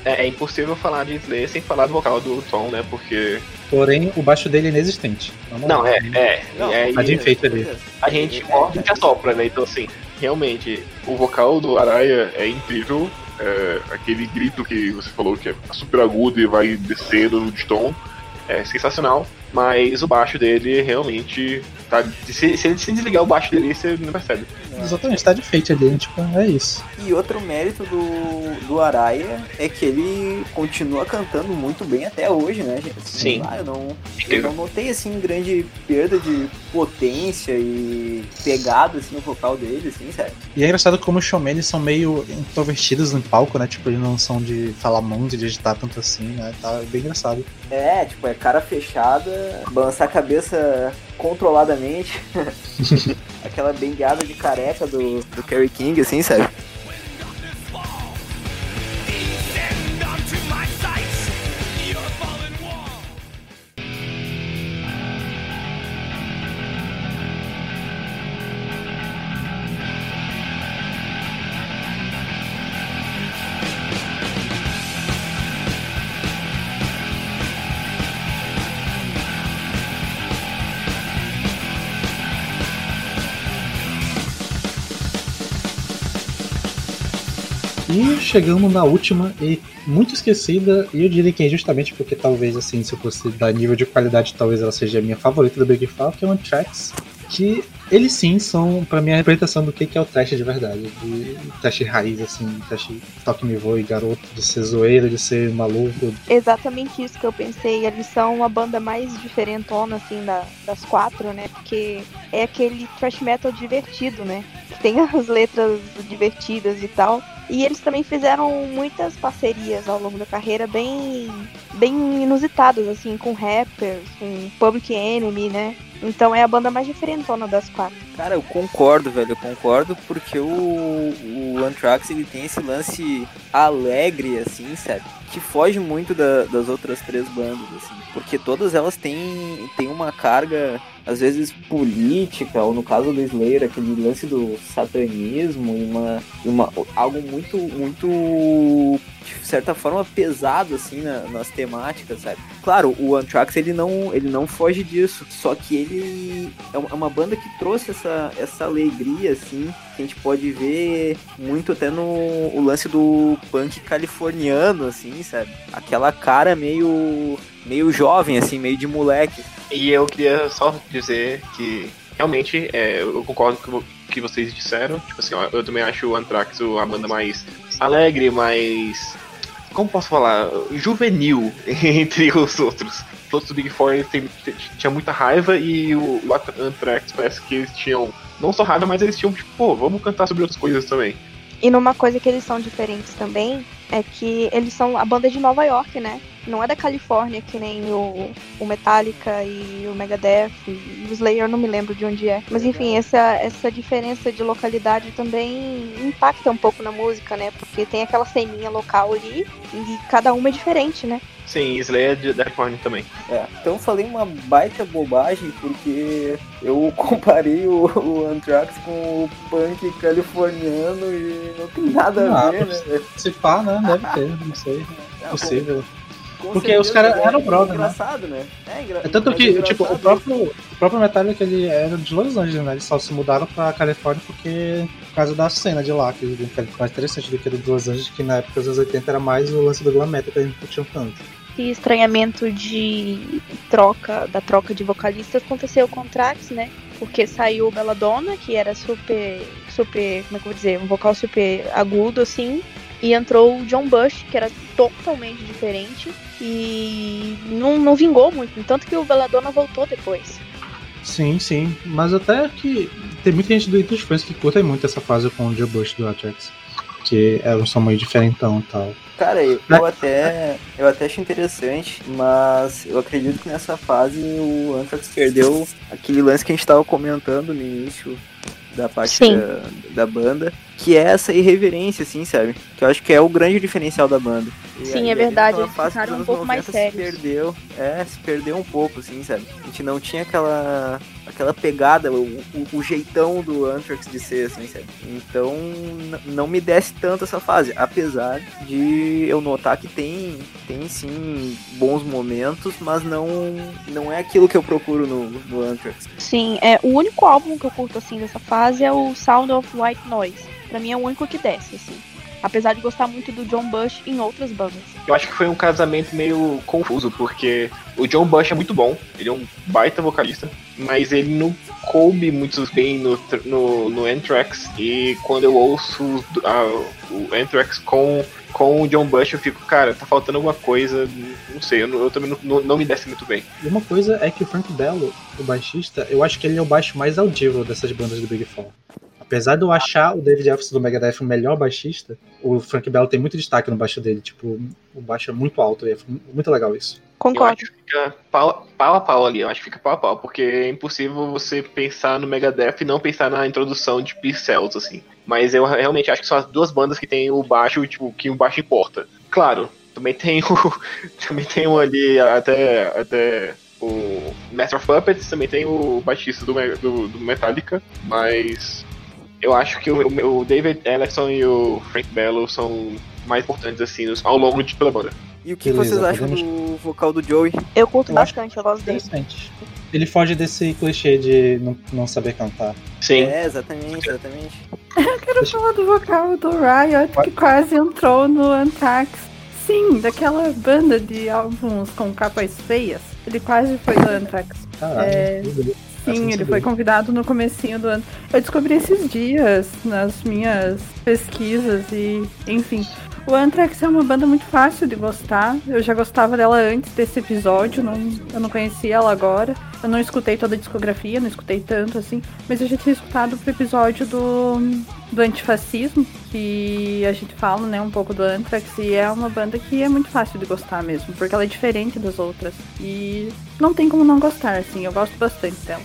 É, é impossível falar de Slayer sem falar do vocal do Tom, né? Porque. Porém, o baixo dele é inexistente. Vamos Não, lá. é, é. Não, e aí, tá de enfeite ali. a gente morde que assopra, né? Então, assim, realmente, o vocal do Araya é incrível. É, aquele grito que você falou que é super agudo e vai descendo de tom é sensacional. Mas o baixo dele realmente. Tá, se, se se desligar o baixo dele, você não percebe. Exatamente, tá de feito ali, tipo, é isso. E outro mérito do, do Araya é que ele continua cantando muito bem até hoje, né, gente? Sim. Ah, eu não, eu não notei, assim, grande perda de potência e pegada, assim, no vocal dele, assim, sério. E é engraçado como os showmen eles são meio introvertidos no palco, né? Tipo, eles não são de falar muito, de digitar tanto assim, né? Tá bem engraçado. É, tipo, é cara fechada, balançar a cabeça controladamente. Aquela bengada de careca do, do Kerry King, assim, sabe? E chegamos na última e muito esquecida, e eu diria que é justamente porque talvez, assim, se eu fosse dar nível de qualidade, talvez ela seja a minha favorita do Big Fall, que é o Tracks, que eles sim são, pra mim, a representação do que que é o trash de verdade. De trash raiz, assim, trash toque me voe, garoto, de ser zoeiro, de ser maluco. Exatamente isso que eu pensei. Eles são a banda mais diferentona, assim, da- das quatro, né? Porque é aquele thrash metal divertido, né? Que tem as letras divertidas e tal. E eles também fizeram muitas parcerias ao longo da carreira bem, bem inusitadas, assim, com rappers, com Public Enemy, né? Então é a banda mais diferentona das quatro. Cara, eu concordo, velho, eu concordo porque o, o Anthrax ele tem esse lance alegre, assim, sabe? Que foge muito da- das outras três bandas, assim. Porque todas elas têm, têm uma carga, às vezes, política, ou no caso do Slayer, aquele lance do satanismo, uma, uma, algo muito, muito, de certa forma, pesado, assim, na- nas temáticas, sabe? Claro, o Anthrax, ele não, ele não foge disso, só que ele é uma- é banda que trouxe essa, essa alegria, assim, que a gente pode ver muito até no o lance do punk californiano, assim, sabe? Aquela cara meio, meio jovem, assim, meio de moleque. E eu queria só dizer que realmente é, eu concordo com o que vocês disseram. Tipo assim, ó, eu também acho o Anthrax a banda mais alegre, mais. Como posso falar? Juvenil entre os outros. Os outros Big Four eles têm- t- tinha muita raiva e o, o Anthrax parece que eles tinham. Não só raiva, mas eles tinham, tipo, pô, vamos cantar sobre outras coisas também. E numa coisa que eles são diferentes também é que eles são a banda de Nova York, né? Não é da Califórnia, que nem o, o Metallica e o Megadeth e o Slayer, eu não me lembro de onde é. Mas enfim, essa, essa diferença de localidade também impacta um pouco na música, né? Porque tem aquela ceninha local ali e cada uma é diferente, né? Sim, Slayer é de- California também. É, então eu falei uma baita bobagem porque eu comparei o, o Anthrax com o punk californiano e não tem nada a Ah, ver, né? Se pá, né? Deve ter, não sei. É, possível. com Porque certeza os caras é eram brother, né? engraçado, né? É, engra... É tanto mas que, tipo, engraçado o próprio, próprio Metallica ele era de Los Angeles, né? Eles só se mudaram pra Califórnia porque por causa da cena de lá, que é mais interessante do que do de Los Angeles, que na época dos anos 80 era mais o lance do glam metal que a gente curtiu tanto. Esse estranhamento de troca, da troca de vocalistas aconteceu com o Trax, né? Porque saiu o Belladonna, que era super, super, como é que eu vou dizer, um vocal super agudo, assim, e entrou o John Bush, que era totalmente diferente e não, não vingou muito, tanto que o Belladonna voltou depois. Sim, sim, mas até que tem muita gente do dos fãs que curtem muito essa fase com o John Bush do Ajax, que é um som meio diferentão e tal. Cara, eu, eu até eu até acho interessante, mas eu acredito que nessa fase o Anthrax perdeu aquele lance que a gente estava comentando no início da parte da, da, banda, que é essa irreverência, assim, sabe? Que eu acho que é o grande diferencial da banda. E Sim, é verdade, eles ficaram um pouco mais sérios. Se perdeu, é, se perdeu um pouco, assim, sabe? A gente não tinha aquela aquela pegada, o, o, o jeitão do Anthrax de ser, assim, sabe? Então, não me desce tanto essa fase, apesar de eu notar que tem, tem sim bons momentos, mas não, não é aquilo que eu procuro no, no Anthrax. Sim, é o único álbum que eu curto, assim, dessa fase é o Sound of White Noise. Pra mim é o único que desce, assim apesar de gostar muito do John Bush em outras bandas. Eu acho que foi um casamento meio confuso, porque o John Bush é muito bom, ele é um baita vocalista, mas ele não coube muito bem no, no, no Anthrax, e quando eu ouço uh, o Anthrax com, com o John Bush, eu fico, cara, tá faltando alguma coisa, não sei, eu, eu também não, não, me desce muito bem. E uma coisa é que o Frank Bello, o baixista, eu acho que ele é o baixo mais audível dessas bandas do Big Four. Apesar de eu achar o David Jefferson do Megadeth o melhor baixista, o Frank Bello tem muito destaque no baixo dele. Tipo, o baixo é muito alto e é muito legal isso. Concordo. Eu acho que fica pau, pau a pau ali, eu acho que fica pau a pau, porque é impossível você pensar no Megadeth e não pensar na introdução de P-Cells, assim. Mas eu realmente acho que são as duas bandas que tem o baixo, tipo, que o baixo importa. Claro, também tem o. também tem um ali até. até o Master of Puppets, também tem o baixista do, do, do Metallica, mas eu acho que o, o David Ellison e o Frank Bello são mais importantes assim ao longo de toda a banda. E o que Beleza, vocês acham podemos... do vocal do Joey? Eu curto eu bastante, eu gosto dele. Ele foge desse clichê de não, não saber cantar. Sim. É, exatamente, exatamente. eu quero Deixa... falar do vocal do Riot, que quase entrou no Anthrax. Sim, daquela banda de álbuns com capas feias. Ele quase foi do Anthrax. Caralho, é... Sim, ele foi convidado no comecinho do ano. Eu descobri esses dias nas minhas pesquisas e, enfim. O Anthrax é uma banda muito fácil de gostar. Eu já gostava dela antes desse episódio, não, eu não conhecia ela agora. Eu não escutei toda a discografia, não escutei tanto assim, mas eu já tinha escutado pro episódio do, do antifascismo, que a gente fala, né, um pouco do Anthrax, e é uma banda que é muito fácil de gostar mesmo, porque ela é diferente das outras. E não tem como não gostar, assim, eu gosto bastante dela.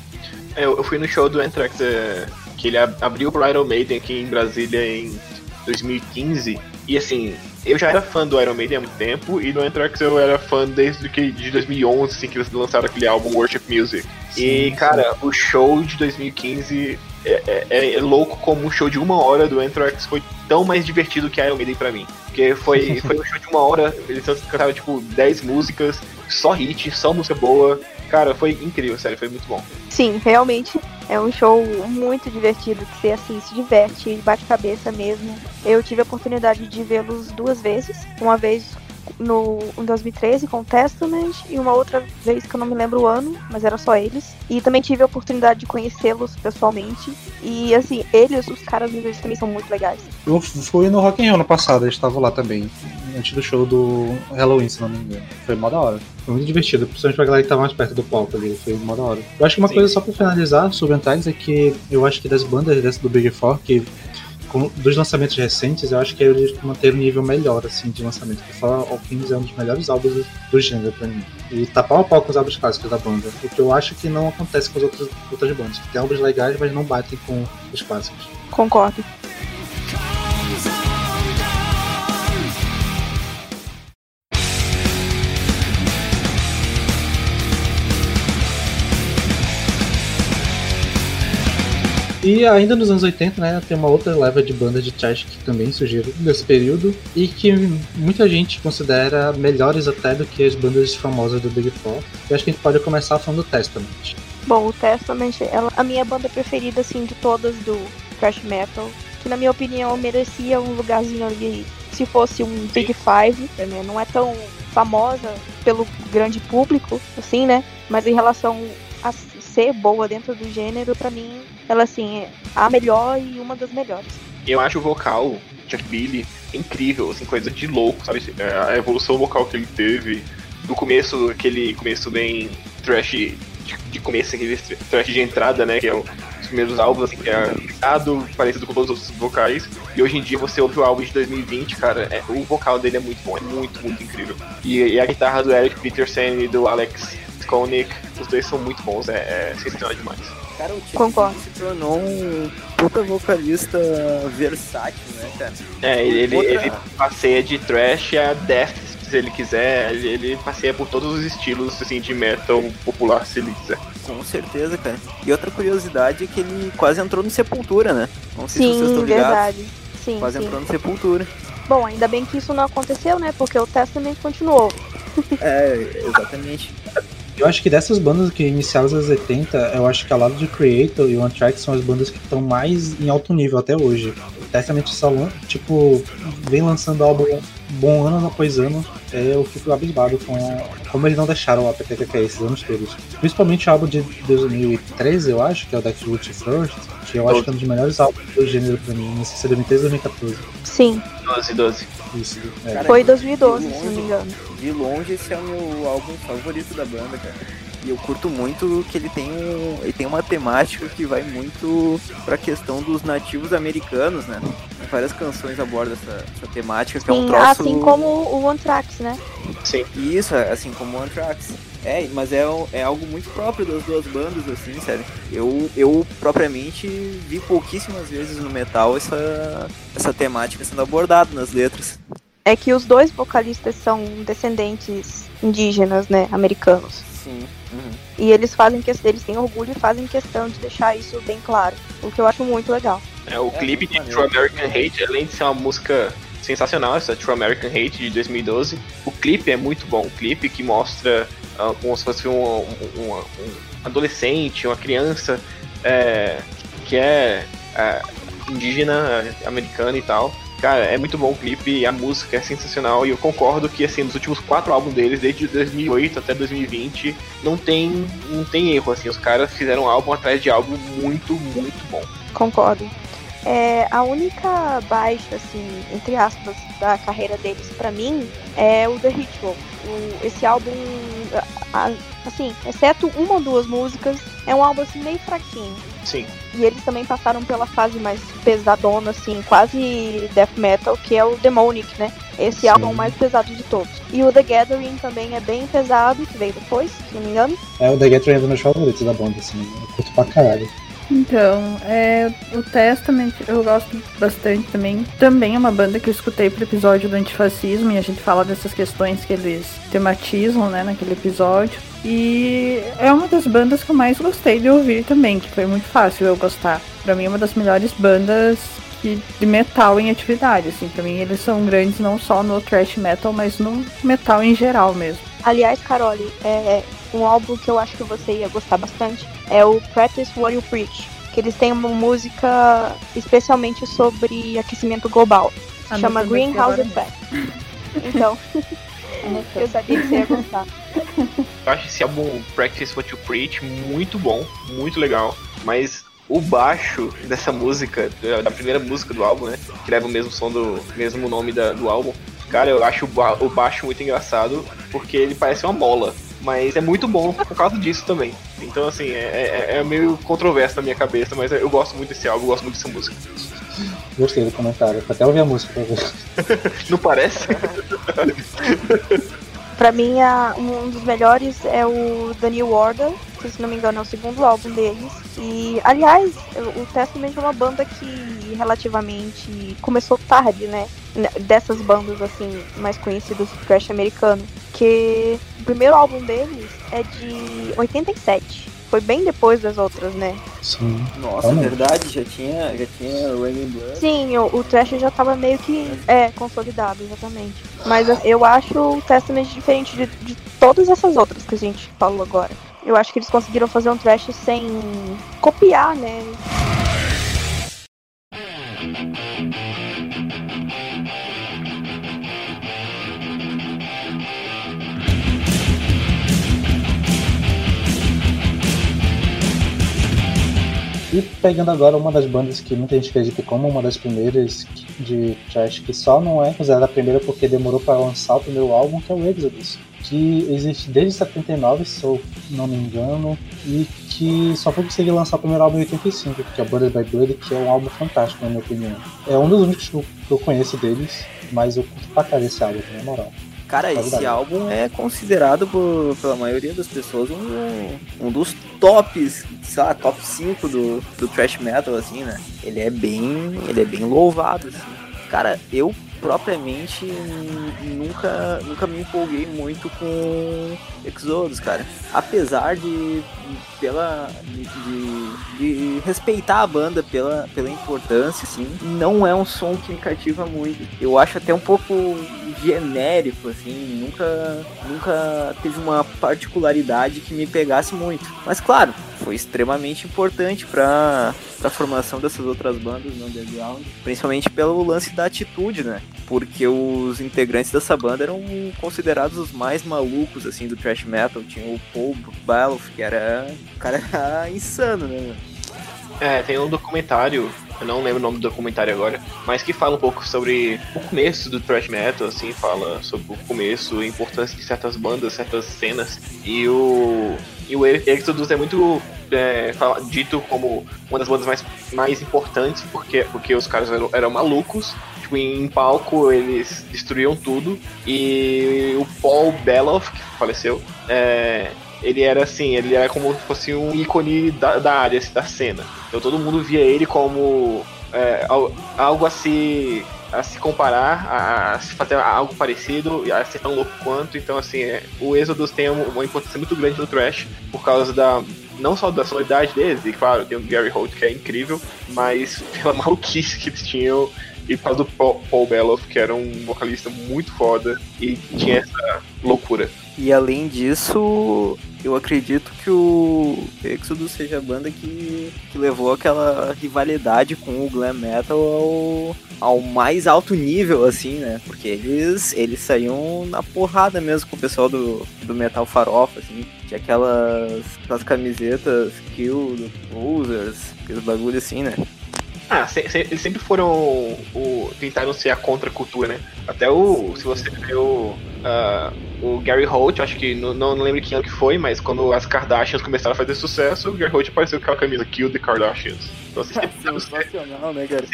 É, eu fui no show do Anthrax, é, que ele abriu pro Iron Maiden aqui em Brasília em 2015. E assim, eu já era fã do Iron Maiden há muito tempo, e do Anthrax eu era fã desde que de 2011, assim, que eles lançaram aquele álbum Worship Music. Sim, e, cara, o show de 2015 é, é, é, louco como um show de uma hora do Anthrax foi tão mais divertido que Iron Maiden pra mim. Porque foi, foi um show de uma hora, eles cantaram tipo 10 músicas, só hit, só música boa. Cara, foi incrível, sério, foi muito bom. Sim, realmente é um show muito divertido, que você assim, se diverte, bate cabeça mesmo. Eu tive a oportunidade de vê-los duas vezes. Uma vez no em 2013 com o Testament e uma outra vez que eu não me lembro o ano, mas era só eles. E também tive a oportunidade de conhecê-los pessoalmente. E assim, eles, os caras eles também são muito legais. Eu fui no Rock in Rio no passado, eles estavam lá também. Antes do show do Halloween, se não me engano. Foi mó da hora. Foi muito divertido, principalmente pra galera que tava mais perto do palco ali. Foi mó da hora. Eu acho que uma Sim. coisa só pra finalizar sobre Antares é que eu acho que das bandas dessa do Big Four, que dos lançamentos recentes, eu acho que eles manteram um nível melhor, assim, de lançamento. Porque Fall Kings é um dos melhores álbuns do, do gênero pra mim. E tá pau a pau com os álbuns clássicos da banda. O que eu acho que não acontece com as outras, outras bandas. Tem álbuns legais, mas não batem com os clássicos. Concordo. E ainda nos anos 80, né, tem uma outra leva de bandas de trash que também surgiram nesse período e que muita gente considera melhores até do que as bandas famosas do Big Four. Eu acho que a gente pode começar falando do Testament. Bom, o Testament, ela, a minha banda preferida, assim, de todas do thrash metal, que na minha opinião merecia um lugarzinho ali, se fosse um Big Five, né? não é tão famosa pelo grande público, assim, né? Mas em relação ser boa dentro do gênero, pra mim, ela, assim, é a melhor e uma das melhores. Eu acho o vocal, Jack Billy, incrível, assim, coisa de louco, sabe? É, A evolução vocal que ele teve, do começo, aquele começo bem trash de, de começo, aquele trash de entrada, né? Que é o- os primeiros álbuns, assim, que é ligado, parecido com todos os outros vocais. E hoje em dia você ouve o álbum de 2020, cara, é- o vocal dele é muito bom, é muito, muito incrível. E, e a guitarra do Eric Peterson e do Alex Skolnick, os dois são muito bons, é, é sensacional demais. Cara, o Concordo. se tornou um puta vocalista versátil, né, cara? É, ele, ele, Outra- ele passeia de trash a death, se ele quiser. Ele, ele passeia por todos os estilos assim, de metal popular, se ele quiser. Com certeza, cara. E outra curiosidade é que ele quase entrou no Sepultura, né? Não sei se vocês Sim, estão ligados. verdade. Sim, Quase sim. entrou no Sepultura. Bom, ainda bem que isso não aconteceu, né? Porque o Testament continuou. É, exatamente. Eu acho que dessas bandas que iniciaram os anos 80, eu acho que a lado de Creator e One Track são as bandas que estão mais em alto nível até hoje. Testament só, lan- tipo, vem lançando álbum bom ano após ano. É, eu fico abismado com como eles não deixaram a PTTK esses anos todos. Principalmente o álbum de 2013, eu acho, que é o Death Root First, que eu acho que é um dos melhores álbuns do gênero pra mim. Não sei se é 2013 ou 2014. Sim, 12, 12. Isso. É. Cara, foi de- 2012, de se não me longe- engano. De longe, esse é o meu álbum favorito da banda, cara. E eu curto muito que ele tem, um, ele tem uma temática que vai muito pra questão dos nativos americanos, né? Várias canções abordam essa, essa temática, que é um Sim, troço... assim como o Anthrax, né? Sim. Isso, assim como o Anthrax. É, mas é, é algo muito próprio das duas bandas, assim, sério. Eu, eu propriamente vi pouquíssimas vezes no metal essa, essa temática sendo abordada nas letras. É que os dois vocalistas são descendentes indígenas, né? Americanos. Sim. Uhum. E eles fazem questão, eles têm orgulho e fazem questão de deixar isso bem claro. O que eu acho muito legal. É, o É, clipe de maneiro. True American Hate, além de ser uma música sensacional, essa True American Hate de 2012, o clipe é muito bom. O clipe que mostra ah, como se fosse um, um- um- adolescente, uma criança é, que é ah, indígena, ah, americana e tal. Cara, é muito bom o clipe e a música é sensacional. E eu concordo que, assim, nos últimos quatro álbuns deles, desde 2008 até 2020, não tem, não tem erro, assim. Os caras fizeram álbum atrás de álbum muito, muito bom. Concordo. É, a única baixa, assim, entre aspas, da carreira deles pra mim é o The Ritual. O- esse álbum, assim, exceto uma ou duas músicas, é um álbum assim meio fraquinho. Sim. E eles também passaram pela fase mais pesadona, assim, quase death metal, que é o Demonic, né? Esse Sim. álbum é mais pesado de todos. E o The Gathering também é bem pesado, que veio depois, se não me engano. É o The Gathering é um dos meus favoritos da banda, assim. Eu curto pra caralho. Então, é, o Testament eu gosto bastante também. Também é uma banda que eu escutei pro episódio do antifascismo e a gente fala dessas questões que eles tematizam, né, naquele episódio. E é uma das bandas que eu mais gostei de ouvir também, que foi muito fácil eu gostar. Pra mim é uma das melhores bandas de metal em atividade, assim. Pra mim eles são grandes não só no thrash metal, mas no metal em geral mesmo. Aliás, Carole, é um álbum que eu acho que você ia gostar bastante é o Practice What You Preach. Que eles têm uma música especialmente sobre aquecimento global. Se chama Anotando aqui Greenhouse. Effect. Então, eu sabia que você ia gostar. Eu acho esse álbum Practice What You Preach muito bom, muito legal, mas o baixo dessa música, da primeira música do álbum, né, que leva o mesmo som do mesmo nome da- do álbum, cara, eu acho o, ba- o baixo muito engraçado porque ele parece uma mola, mas é muito bom por causa disso também. Então, assim, é, é- é meio controverso na minha cabeça, mas eu gosto muito desse álbum, eu gosto muito dessa música. Gostei do comentário. Vou até ouvir a música pra ver. Não parece? Pra mim, um dos melhores é o The New Order, que se não me engano é o segundo álbum deles. E, aliás, o Testament é uma banda que relativamente começou tarde, né? N- Dessas bandas, assim, mais conhecidas do thrash americano. Que o primeiro álbum deles é de 87. Foi bem depois das outras, né? Sim. Nossa, Realmente. verdade, já tinha, já tinha Raining Blood. Sim, o, o thrash já tava meio que é, consolidado, exatamente. Mas eu acho o Testament diferente de, de todas essas outras que a gente falou agora. Eu acho que eles conseguiram fazer um trash sem copiar, né? E pegando agora uma das bandas que muita gente acredita como uma das primeiras de trash, que só não é considerada a primeira porque demorou para lançar o primeiro álbum, que é o Exodus, que existe desde 79, se eu não me engano, e que só foi conseguir lançar o primeiro álbum em 85, que é Blood by Blood, que é um álbum fantástico, na minha opinião. É um dos únicos que eu conheço deles, mas eu curto pra caralho esse álbum, na moral. Cara, esse álbum é considerado por, pela maioria das pessoas um, um dos tops, sei lá, top 5 do, do thrash metal, assim, né? Ele é bem. Ele é bem louvado, assim. Cara, eu propriamente nunca, nunca me empolguei muito com Exodus, cara. Apesar de pela de, de, de, respeitar a banda pela, pela importância, assim, não é um som que me cativa muito. Eu acho até um pouco genérico, assim, nunca, nunca teve uma particularidade que me pegasse muito. Mas claro, foi extremamente importante para a formação dessas outras bandas no underground, principalmente pelo lance da atitude, né? Porque os integrantes dessa banda eram considerados os mais malucos assim do thrash metal. Tinha o Paul Baloff, que era o cara insano, né? É, tem um documentário eu não lembro o nome do documentário agora, mas que fala um pouco sobre o começo do thrash metal, assim, fala sobre o começo, a importância de certas bandas, certas cenas, e o, e o Exodus é muito é, dito como uma das bandas mais, mais importantes, porque, porque os caras eram, eram malucos, tipo, em palco eles destruíam tudo, e o Paul Beloff, que faleceu, é, ele era assim, ele era como se fosse um ícone da, da área, assim, da cena. Então todo mundo via ele como é, algo a se, a se comparar, a, a, se fazer algo parecido, a ser tão louco quanto. Então, assim, é, o Exodus tem uma importância muito grande no Trash por causa da. Não só da sonoridade deles, e claro, tem o Gary Holt que é incrível, mas pela maluquice que eles tinham e por causa do Paul Beloff, que era um vocalista muito foda e tinha essa loucura. E além disso, eu acredito que o Exodus seja a banda que, que levou aquela rivalidade com o glam metal ao, ao mais alto nível, assim, né? Porque eles, eles saíam na porrada mesmo com o pessoal do, do metal farofa, assim. Tinha aquelas, aquelas camisetas Kill, Losers, aqueles bagulho assim, né? Ah, se, se, eles sempre foram o, tentaram ser a contracultura, né? Até o. Se você vê o. Uh, o Gary Holt, acho que não, não lembro quem ano que foi, mas quando as Kardashians começaram a fazer sucesso, o Gary Holt apareceu com aquela camisa Kill the Kardashians. Então assim, sempre Sensacional, né, cara?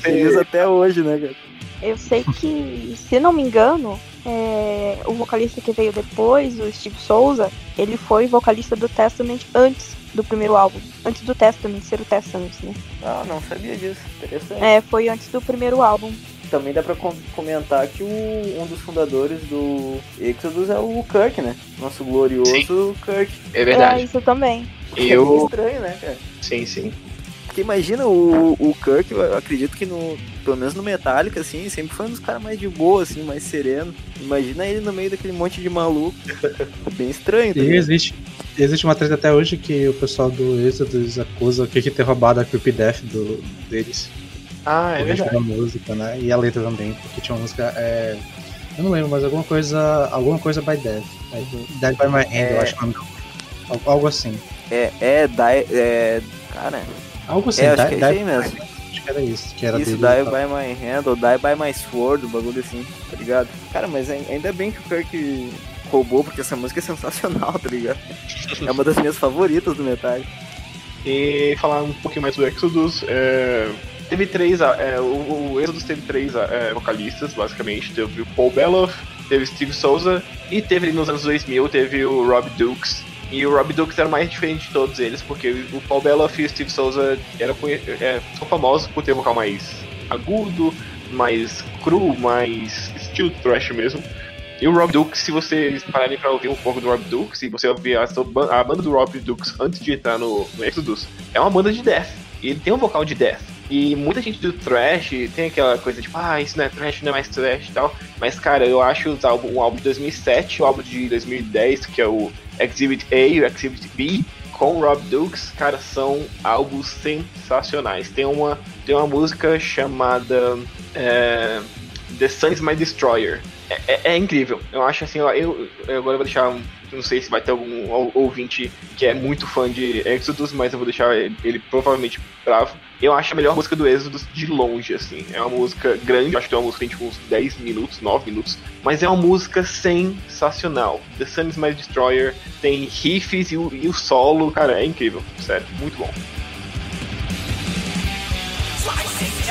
Ser... até hoje, né, cara? Eu sei que, se não me engano, é, o vocalista que veio depois, o Steve Souza, ele foi vocalista do Testament antes do primeiro álbum. Antes do Testament ser o Testament, né? Ah, não sabia disso. Interessante. É, foi antes do primeiro álbum. Também dá pra comentar que o, um dos fundadores do Exodus é o Kirk, né? Nosso glorioso sim. Kirk. É verdade. É, isso também. Eu... É estranho, né, cara? Sim, sim. Porque imagina o, o Kirk, eu acredito que no. Pelo menos no Metallica, assim, sempre foi um dos caras mais de boa, assim, mais sereno. Imagina ele no meio daquele monte de maluco. Bem estranho, tá E existe, existe uma treta até hoje que o pessoal do Exodus acusa o que ter roubado a Creepy Death do, deles. Ah, é verdade. A música, né? E a letra também, porque tinha uma música. É, eu não lembro, mas alguma coisa. Alguma coisa by Death. Dead by My Hand, é... eu acho que é Algo assim. É, é, die, é. Cara. Algo assim, é, acho die, que é die, mesmo. Acho que era isso. Que era isso, Die by My Hand ou Die by My Sword, o bagulho assim, tá ligado? Cara, mas ainda bem que o Kirk roubou, porque essa música é sensacional, tá ligado? é uma das minhas favoritas do Metal. E falar um pouquinho mais do Exodus, é, teve três. É, o, o Exodus teve três é, vocalistas, basicamente. Teve o Paul Beloff, teve Steve Souza e teve nos anos 2000 teve o Rob Dukes. E o Rob Dukes era mais diferente de todos eles, porque o Paul Beloff e o Steve Souza eram, é, são famosos por ter um vocal mais agudo, mais cru, mais estilo thrash mesmo. E o Rob Dukes, se vocês pararem pra ouvir um pouco do Rob Dukes, se você ouvir a, a banda do Rob Dukes antes de entrar no, no Exodus, é uma banda de death. E ele tem um vocal de death. E muita gente do trash tem aquela coisa tipo, ah, isso não é trash, não é mais trash e tal. Mas, cara, eu acho os álbum, o álbum de 2007 o álbum de 2010, que é o Exhibit A e o Exhibit B, com Rob Dukes, cara, são álbuns sensacionais. Tem uma, tem uma música chamada é, The is My Destroyer. É, é, é, incrível. Eu acho assim, ó, eu, eu agora vou deixar não sei se vai ter algum ouvinte que é muito fã de Exodus, mas eu vou deixar ele, ele provavelmente bravo. Eu acho a melhor música do Exodus de longe, assim. É uma música grande, acho que é uma música tem tipo uns 10 minutos, 9 minutos, mas é uma música sensacional. The Sun is My Destroyer tem riffs e o, e o solo, cara, é incrível, sério, muito bom. Slicing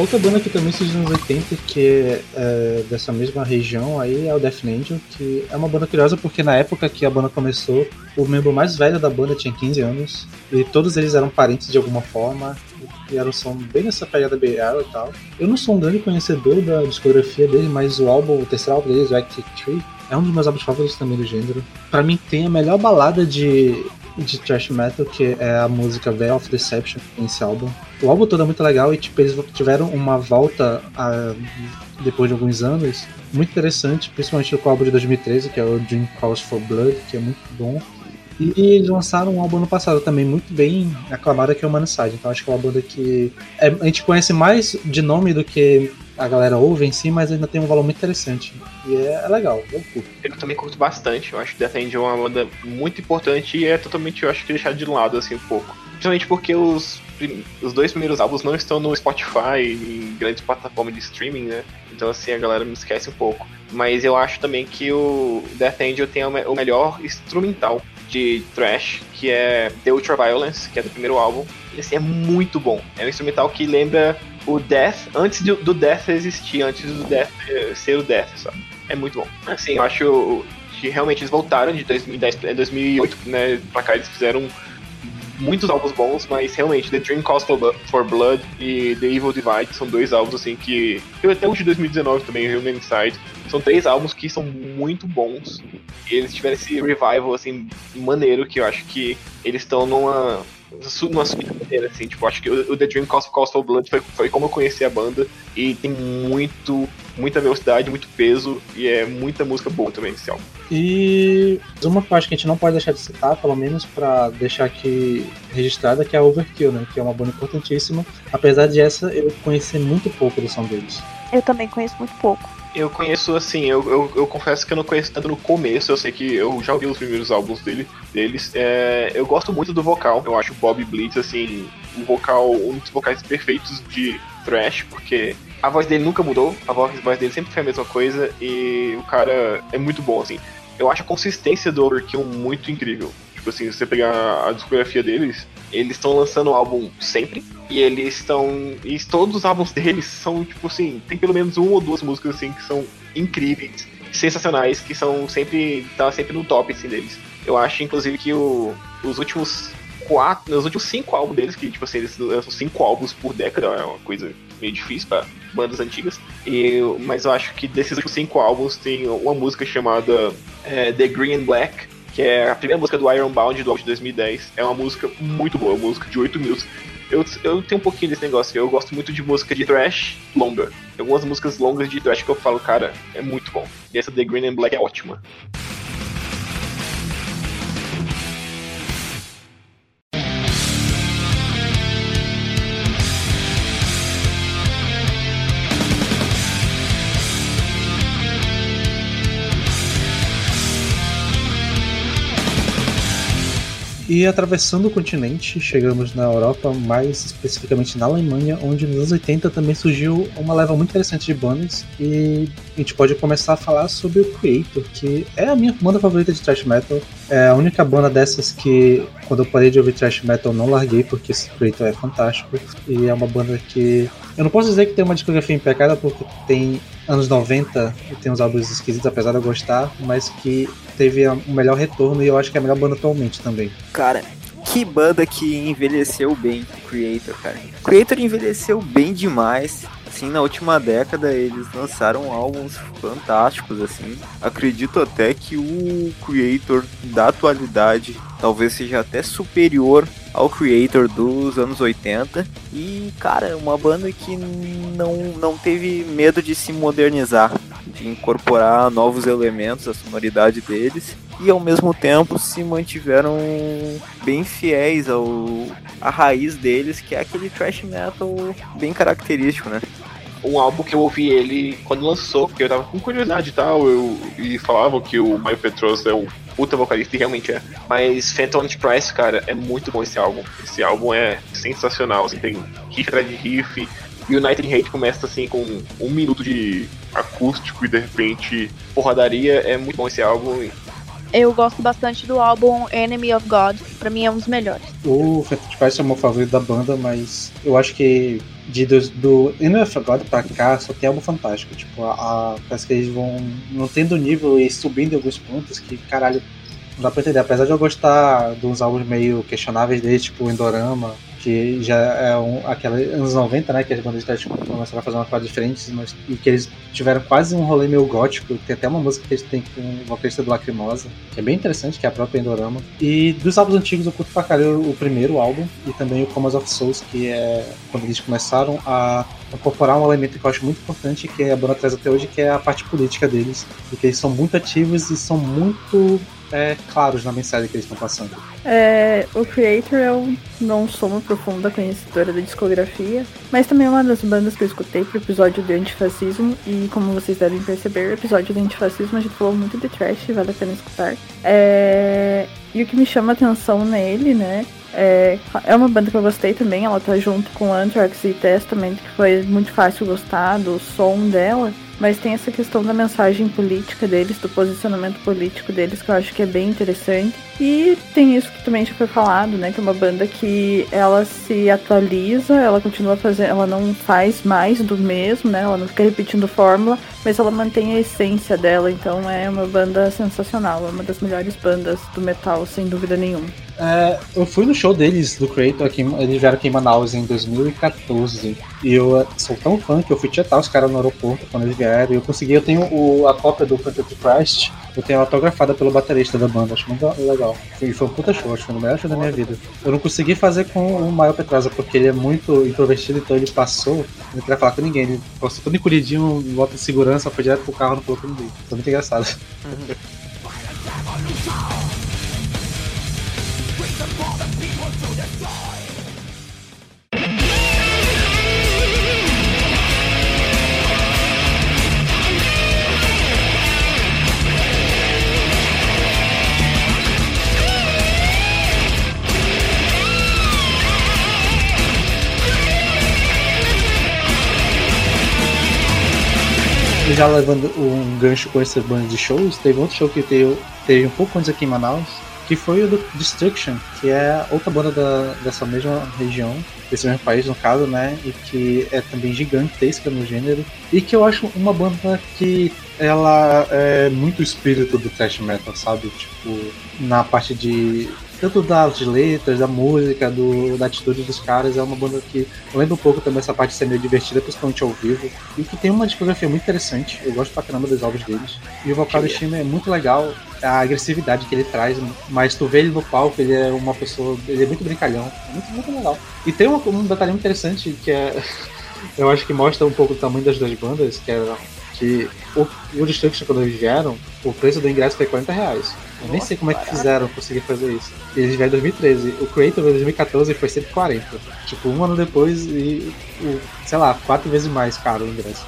Outra banda que também surgiu nos anos 80, que é, é, dessa mesma região aí, é o Death Angel, que é uma banda curiosa porque na época que a banda começou, o membro mais velho da banda tinha 15 anos, e todos eles eram parentes de alguma forma, e eram som bem nessa pegada BR e tal. Eu não sou um grande conhecedor da discografia dele, mas o álbum, o terceiro álbum deles, o Active Tree, é um dos meus álbuns favoritos também do gênero. Para mim tem a melhor balada de de thrash metal, que é a música Veil of Deception, nesse álbum. O álbum todo é muito legal e tipo, eles tiveram uma volta a, depois de alguns anos muito interessante, principalmente com o álbum de 2013, que é o Dream Calls for Blood, que é muito bom. E eles lançaram um álbum ano passado também muito bem aclamado, que é o Manside. Então acho que é uma banda que é, a gente conhece mais de nome do que a galera ouve em si, mas ainda tem um valor muito interessante. E é, é legal, eu curto. Eu também curto bastante. Eu acho que Death Angel é uma banda muito importante e é totalmente, eu acho que deixar de lado assim um pouco. Principalmente porque os, os dois primeiros álbuns não estão no Spotify, em grandes plataformas de streaming, né? Então assim a galera me esquece um pouco. Mas eu acho também que o Death Angel tem o melhor instrumental de thrash, que é The Ultra Violence, que é do primeiro álbum. E assim, é muito bom. É um instrumental que lembra o Death antes do, do Death existir, antes do Death ser o Death, sabe? É muito bom. Assim, eu acho que realmente eles voltaram de 2010 2008, né, pra cá eles fizeram muitos álbuns bons, mas realmente The Dream Calls for Blood e The Evil Divide são dois álbuns assim que eu até o de 2019 também, Human Inside, são três álbuns que são muito bons. E eles tiveram esse revival assim maneiro que eu acho que eles estão numa numa subida maneira, assim, tipo, acho que o, The Dream Calls for Blood foi, foi como eu conheci a banda e tem muito, muita velocidade, muito peso e é muita música boa também esse álbum. E uma parte que a gente não pode deixar de citar, pelo menos para deixar aqui registrada, que é a Overkill, né, que é uma banda importantíssima, apesar de essa eu conhecer muito pouco do som deles. Eu também conheço muito pouco. Eu conheço, assim, eu, eu, eu, confesso que eu não conheço tanto no começo, eu sei que eu já ouvi os primeiros álbuns dele, deles. É, eu gosto muito do vocal, eu acho o Bob Blitz, assim, um vocal, um dos vocais perfeitos de thrash, porque a voz dele nunca mudou, a voz, a voz dele sempre foi a mesma coisa, e o cara é muito bom, assim. Eu acho a consistência do Overkill muito incrível. Tipo assim, se você pegar a discografia deles, eles estão lançando álbum sempre. E eles estão. E todos os álbuns deles são, tipo assim, tem pelo menos uma ou duas músicas assim que são incríveis, sensacionais, que são sempre. tá sempre no top assim, deles. Eu acho, inclusive, que o, os últimos quatro. Os últimos cinco álbuns deles, que tipo assim, eles lançam cinco álbuns por década, é uma coisa meio difícil para bandas antigas. E, mas eu acho que desses últimos cinco álbuns tem uma música chamada é, The Green and Black que é a primeira música do Ironbound do álbum de 2010. É uma música muito boa, uma música de 8 minutos. Eu, eu tenho um pouquinho desse negócio, eu gosto muito de música de thrash longa. Tem algumas músicas longas de thrash que eu falo, cara, é muito bom. E essa The Green and Black é ótima. E atravessando o continente, chegamos na Europa, mais especificamente na Alemanha, onde nos anos 80 também surgiu uma leva muito interessante de bandas. E a gente pode começar a falar sobre o Creator, que é a minha banda favorita de thrash metal. É a única banda dessas que, quando eu parei de ouvir thrash metal, não larguei, porque esse Creator é fantástico. E é uma banda que. Eu não posso dizer que tem uma discografia impecável, porque tem anos 90 e tem uns álbuns esquisitos, apesar de eu gostar, mas que teve o melhor retorno e eu acho que é a melhor banda atualmente também. Cara, que banda que envelheceu bem, Creator, cara. Creator envelheceu bem demais. Assim, na última década eles lançaram álbuns fantásticos, assim. Acredito até que o Creator da atualidade talvez seja até superior ao Creator dos anos 80. E, cara, uma banda que não, não teve medo de se modernizar, de incorporar novos elementos à sonoridade deles e ao mesmo tempo se mantiveram bem fiéis ao a raiz deles, que é aquele thrash metal bem característico, né? Um álbum que eu ouvi ele quando lançou, porque eu tava com curiosidade e tal, eu, e falavam que o Maio Petros é um puta vocalista, e realmente é. Mas Phantom Price, cara, é muito bom esse álbum. Esse álbum é sensacional, assim, tem riff atrás de riff, e o United Hate começa assim com um minuto de acústico e de repente porradaria, é muito bom esse álbum. Eu gosto bastante do álbum Enemy of God, pra mim é um dos melhores. O Phantom Price é o meu favorito da banda, mas eu acho que de, do, do Enemy of God pra cá só tem algo fantástico. Tipo, a, a, parece que eles vão não tendo nível e subindo em alguns pontos que, caralho, não dá pra entender. Apesar de eu gostar de uns álbuns meio questionáveis deles, tipo Endorama, que já é um, aquela anos 90, né, que as bandas tipo, começaram a fazer uma coisa diferente, mas, e que eles tiveram quase um rolê meio gótico, tem até uma música que eles têm com o vocalista do Lacrimosa, que é bem interessante, que é a própria Endorama. E dos álbuns antigos eu curto pra caralho o primeiro álbum, e também o Commas of Souls, que é quando eles começaram a incorporar um elemento que eu acho muito importante, que a banda traz até hoje, que é a parte política deles, porque eles são muito ativos e são muito é, claros na mensagem que eles estão passando. É, o Creator eu não sou uma profunda conhecedora da discografia, mas também é uma das bandas que eu escutei pro episódio de antifascismo, e como vocês devem perceber, o episódio de antifascismo a gente falou muito de trash, vale a pena escutar. É, e o que me chama atenção nele, né, é, é uma banda que eu gostei também, ela tá junto com Anthrax e Testament, que foi muito fácil gostar do som dela. Mas tem essa questão da mensagem política deles, do posicionamento político deles, que eu acho que é bem interessante. E tem isso que também já foi falado, né? Que é uma banda que ela se atualiza, ela continua fazendo, ela não faz mais do mesmo, né? Ela não fica repetindo fórmula, mas ela mantém a essência dela. Então é uma banda sensacional, é uma das melhores bandas do metal, sem dúvida nenhuma. É, eu fui no show deles, do Creator, aqui, eles vieram aqui em Manaus em 2014. E eu sou tão fã que eu fui tietar os caras no aeroporto quando eles vieram. E eu consegui, eu tenho o, a cópia do Phantom Christ, eu tenho autografada pelo baterista da banda, acho muito legal. E foi um puta show, acho que foi o melhor show da minha vida. Eu não consegui fazer com o Maio Petrosa, porque ele é muito introvertido, então ele passou, ele não queria falar com ninguém. Ele passou todo encolhidinho, volta de segurança, foi direto pro carro, não falou com ninguém. Foi muito engraçado. Uhum. já levando um gancho com essa banda de shows, teve outro show que teve, teve um pouco antes aqui em Manaus, que foi o do Destruction, que é outra banda da, dessa mesma região, desse mesmo país no caso, né? E que é também gigantesca no gênero. E que eu acho uma banda que ela é muito espírito do thrash metal, sabe? Tipo, na parte de tanto das letras, da música, do, da atitude dos caras, é uma banda que lembra um pouco também essa parte de ser meio divertida, principalmente ao vivo, e que tem uma discografia muito interessante. Eu gosto pra caramba dos álbuns deles. E o vocal do time é muito legal, a agressividade que ele traz, mas tu vê ele no palco, ele é uma pessoa, ele é muito brincalhão, é muito, muito legal. E tem um, um detalhe interessante que é. Eu acho que mostra um pouco o tamanho das duas bandas, que é que o, o Destruction, quando eles vieram, o preço do ingresso foi 40 reais. Eu nem sei como é que fizeram conseguir fazer isso. Eles vieram em 2013. O Creator em 2014 foi 140. Tipo, um ano depois e, sei lá, quatro vezes mais caro o ingresso.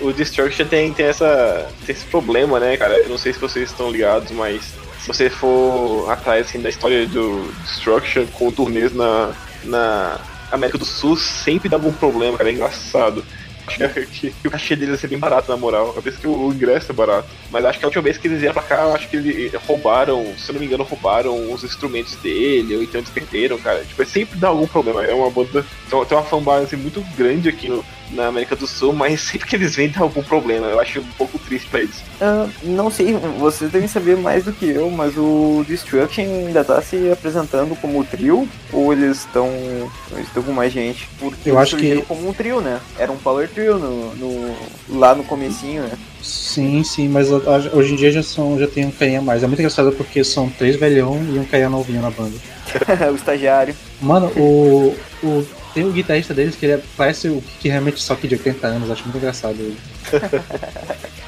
O Destruction tem, tem, essa, tem esse problema, né, cara? Eu não sei se vocês estão ligados, mas se você for atrás assim, da história do Destruction com turnês na, na América do Sul, sempre dá algum problema, cara, é engraçado. Que, o cachê deles ia ser bem barato, na moral. Eu penso que o, o ingresso é barato. Mas acho que a última vez que eles vieram pra cá, acho que eles roubaram, se eu não me engano, roubaram os instrumentos dele, ou então eles perderam, cara. Tipo, é sempre dá algum problema. É uma banda. Tem uma fanbase muito grande aqui no, na América do Sul, mas sempre que eles vêm dá algum problema. Eu acho um pouco triste pra eles. Ah, não sei, vocês devem saber mais do que eu, mas o Destruction ainda tá se apresentando como trio? Ou eles estão. estão com mais gente? Porque Eu eles acho que- como um trio, né? Era um power trio no, no- lá no comecinho, né? Sim, sim, mas a- a- hoje em dia já, são, já tem um carinha a mais. É muito engraçado porque são três velhão e um carinha novinho na banda. o estagiário. Mano, o, o, tem o guitarrista deles que ele é- parece o que realmente só que de 80 anos, acho muito engraçado ele.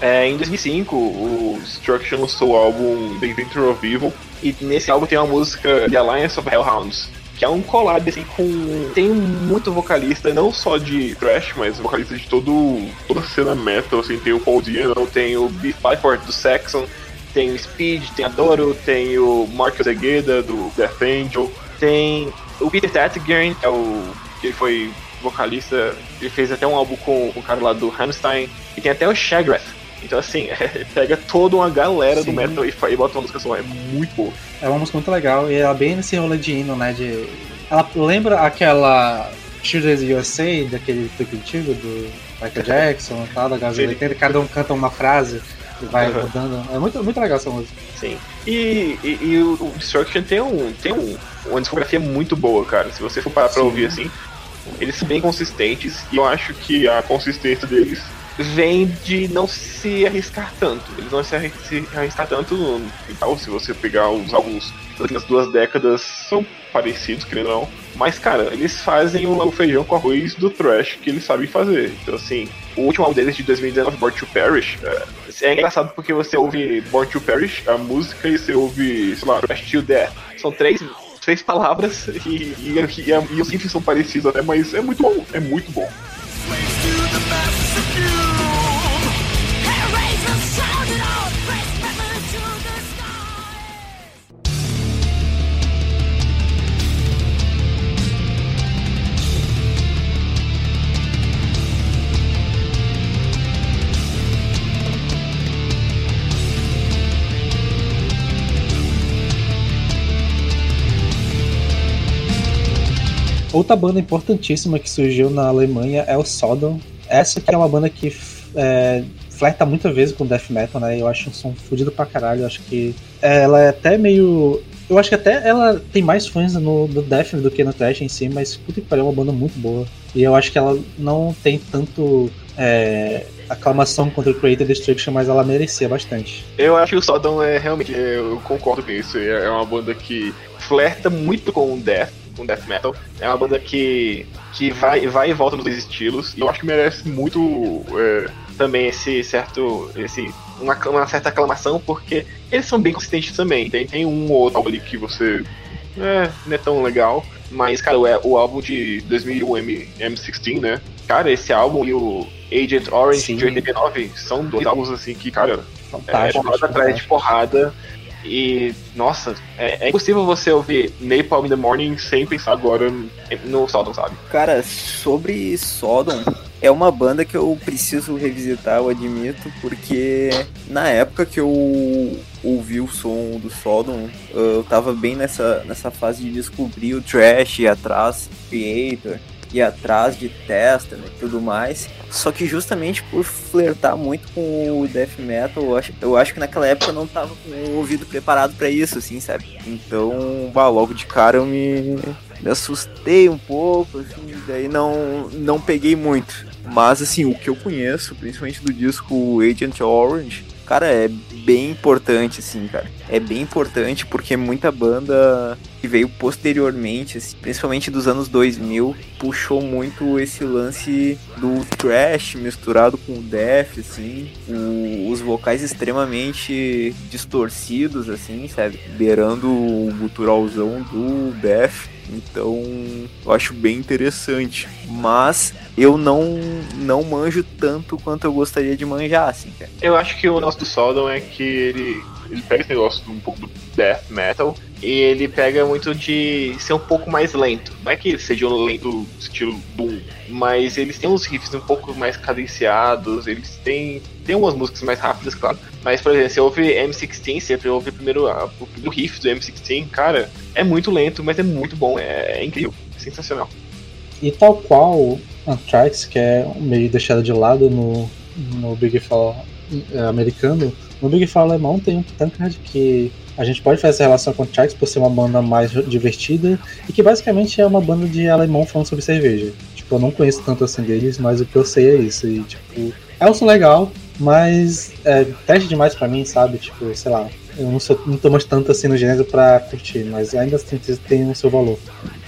É, em 2005, o Destruction lançou o álbum The Inventor of Evil, e nesse álbum tem uma música The Alliance of Hellhounds, que é um collab assim com. Tem muito vocalista, não só de thrash, mas vocalista de todo, toda a cena metal, assim, tem o Paul Diano, tem o Beef Byford do Saxon, tem o Speed, tem a Doro, tem o Marcus Agueda do Death Angel, tem o Peter Tattigern, que é o. que foi vocalista, ele fez até um álbum com o cara lá do Hamstein, e tem até o Shagrath. Então assim, pega toda uma galera do Sim. metal e, e bota uma música só, é muito boa. É uma música muito legal e ela é bem nesse rolê de hino, né? De... Ela lembra aquela Children's USA, daquele clipe antigo do Michael Jackson e tal, da. 80, cada um canta uma frase e vai Uhum. rodando. É muito, muito legal essa música. Sim. E, e, e o o Destruction tem, um, tem um, uma discografia muito boa, cara. Se você for parar pra Sim. ouvir assim, eles são bem consistentes e eu acho que a consistência deles vem de não se arriscar tanto. Eles não se, arri- se arriscar tanto tal. Se você pegar os álbuns das duas décadas, são parecidos, querendo ou não. Mas, cara, eles fazem o, o feijão com arroz do trash que eles sabem fazer. Então, assim, o último álbum deles de 2019, Born to Perish, é, é engraçado porque você ouve Born to Perish, a música, e você ouve, sei lá, Trash to Death. São três, três palavras e, e, e, e os riffs são parecidos até, mas é muito bom, é muito bom. Outra banda importantíssima que surgiu na Alemanha é o Sodom. Essa que é uma banda que é, flerta muitas vezes com death metal, né? Eu acho um som fudido pra caralho. Eu acho que ela é até meio. Eu acho que até ela tem mais fãs no, no death do que no thrash em si, mas puta que pariu, é uma banda muito boa. E eu acho que ela não tem tanto é, aclamação contra o Creator Destruction, mas ela merecia bastante. Eu acho que o Sodom é realmente, eu concordo com isso, é uma banda que flerta muito com o death, com death metal. É uma banda que, que vai, vai e volta nos dois estilos, e eu acho que merece muito é, também esse certo, esse, uma, uma certa aclamação, porque eles são bem consistentes também. Tem, tem um ou outro álbum ali que você é, não é tão legal, mas, cara, o, o álbum de 2001 M, M16, né? Cara, esse álbum e o Agent Orange Sim. de 89 são dois álbuns assim que, cara, é, porrada atrás de porrada. E, nossa, é, é impossível você ouvir Napalm in the Morning sem pensar agora no Sodom, sabe? Cara, sobre Sodom, é uma banda que eu preciso revisitar, eu admito, porque na época que eu ouvi o som do Sodom, eu tava bem nessa, nessa fase de descobrir o trash, atrás Creator, ir atrás de Testament e tudo mais. Só que justamente por flertar muito com o death metal, eu acho, eu acho que naquela época eu não tava com o ouvido preparado pra isso, assim, sabe? Então, bah, logo de cara eu me, me assustei um pouco, assim, daí não, não peguei muito. Mas, assim, o que eu conheço, principalmente do disco Agent Orange, cara, é bem importante, assim, cara. É bem importante porque muita banda que veio posteriormente, assim, principalmente dos anos 2000, puxou muito esse lance do trash misturado com o death, assim, o- os vocais extremamente distorcidos, assim, sabe? Beirando o guturalzão do death. Então, eu acho bem interessante. Mas eu não não manjo tanto quanto eu gostaria de manjar, assim, cara. Eu acho que o nosso do Sodom é que ele Ele pega esse negócio um pouco do death metal ele pega muito de ser um pouco mais lento. Não é que seja um lento estilo Doom, mas eles têm uns riffs um pouco mais cadenciados, eles têm, têm umas músicas mais rápidas, claro. Mas, por exemplo, você ouve M16, você ouve primeiro a, o primeiro riff do M16, cara, é muito lento, mas é muito bom, é, é incrível, é sensacional. E tal qual Anthrax, que é meio deixado de lado no, no Big Fall é, americano, no Big Fall alemão tem um Tankard que a gente pode fazer essa relação com o Anthrax por ser uma banda mais divertida e que basicamente é uma banda de alemão falando sobre cerveja. Tipo, eu não conheço tanto assim deles, mas o que eu sei é isso. E, tipo, é um som legal, mas é teste demais pra mim, sabe? Tipo, sei lá, eu não, sou, não tô mais tanto assim no gênero pra curtir, mas ainda assim tem o seu valor.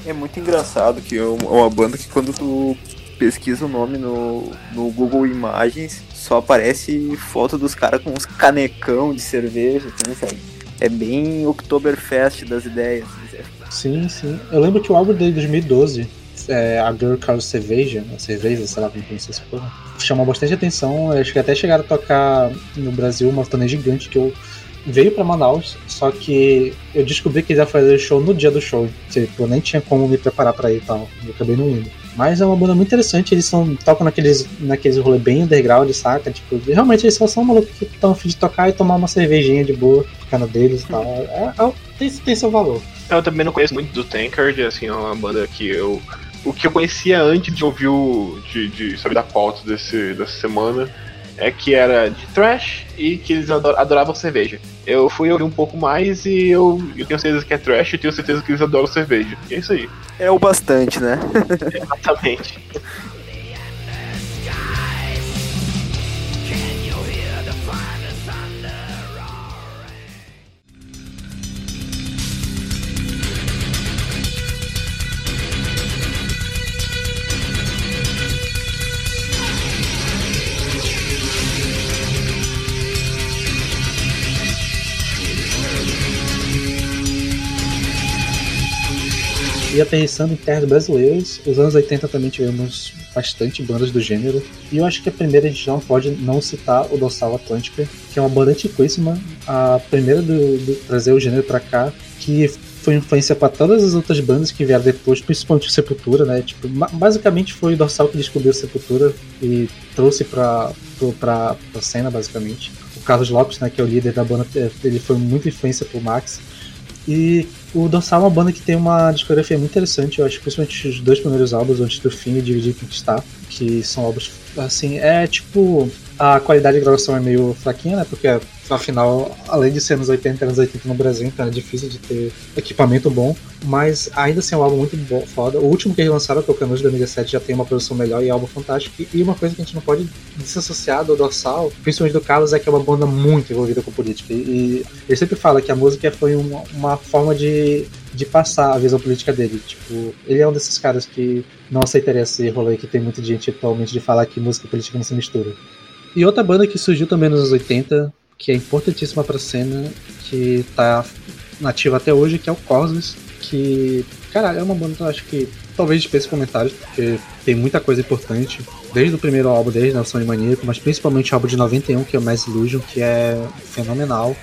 É muito engraçado que é uma banda que quando tu pesquisa o nome no, no Google Imagens, só aparece foto dos caras com uns canecão de cerveja, assim, sabe? É bem Oktoberfest das ideias. Sim, sim. Eu lembro que o álbum de 2012, é, a Girl Called Cerveja, a cerveja, sei lá como pronuncia essa porra, chamou bastante atenção. Acho que até chegaram a tocar no Brasil uma turnê gigante que eu veio para Manaus, só que eu descobri que iam fazer show no dia do show. Tipo, eu nem tinha como me preparar para ir e tal. Eu acabei não indo. Mas é uma banda muito interessante, eles são, tocam naqueles, naqueles rolê bem underground, saca? Tipo, realmente eles só são malucos que estão afim de tocar e tomar uma cervejinha de boa, ficando deles e tal. É, é, tem, tem seu valor. Eu também não conheço muito do Tankard, assim, é uma banda que eu. O que eu conhecia antes de ouvir o. de, de saber da pauta desse, dessa semana é que era de trash e que eles adoravam cerveja. Eu fui ouvir um pouco mais e eu, eu tenho certeza que é trash e tenho certeza que eles adoram cerveja. E é isso aí. É o bastante, né? Exatamente. aterrissando em terras brasileiras, os anos 80 também tivemos bastante bandas do gênero. E eu acho que a primeira a gente não pode não citar o Dorsal Atlântica, que é uma banda antiquíssima, a primeira do, do trazer o gênero para cá, que foi influência para todas as outras bandas que vieram depois, principalmente o Sepultura, né? Tipo, basicamente foi o Dorsal que descobriu Sepultura e trouxe para para cena, basicamente. O Carlos Lopes, né, que é o líder da banda, ele foi muito influência por Max. E o Dorsal é uma banda que tem uma discografia muito interessante, eu acho, principalmente os dois primeiros álbuns, Antes do Fim e Dividir e Conquistar, que são álbuns, assim, é tipo. A qualidade de gravação é meio fraquinha, né? Porque Afinal, além de ser anos 80, anos 80 no Brasil, então é difícil de ter equipamento bom. Mas ainda assim é um álbum muito bom, foda. O último que eles lançaram, que é o Canojo 2017, já tem uma produção melhor e é um álbum fantástico. E uma coisa que a gente não pode desassociar do Dorsal, principalmente do Carlos, é que é uma banda muito envolvida com política. E ele sempre fala que a música foi uma, uma forma de, de passar a visão política dele. Tipo, ele é um desses caras que não aceitaria esse rolê que tem muita gente atualmente de falar que música e política não se mistura. E outra banda que surgiu também nos anos 80, que é importantíssima para a cena, que tá nativa até hoje, que é o Cosmos, que, cara, é uma banda que eu acho que talvez dispense comentários, porque tem muita coisa importante, desde o primeiro álbum deles, Nação de Maníaco, mas principalmente o álbum de 91, que é o Mass Illusion, que é fenomenal.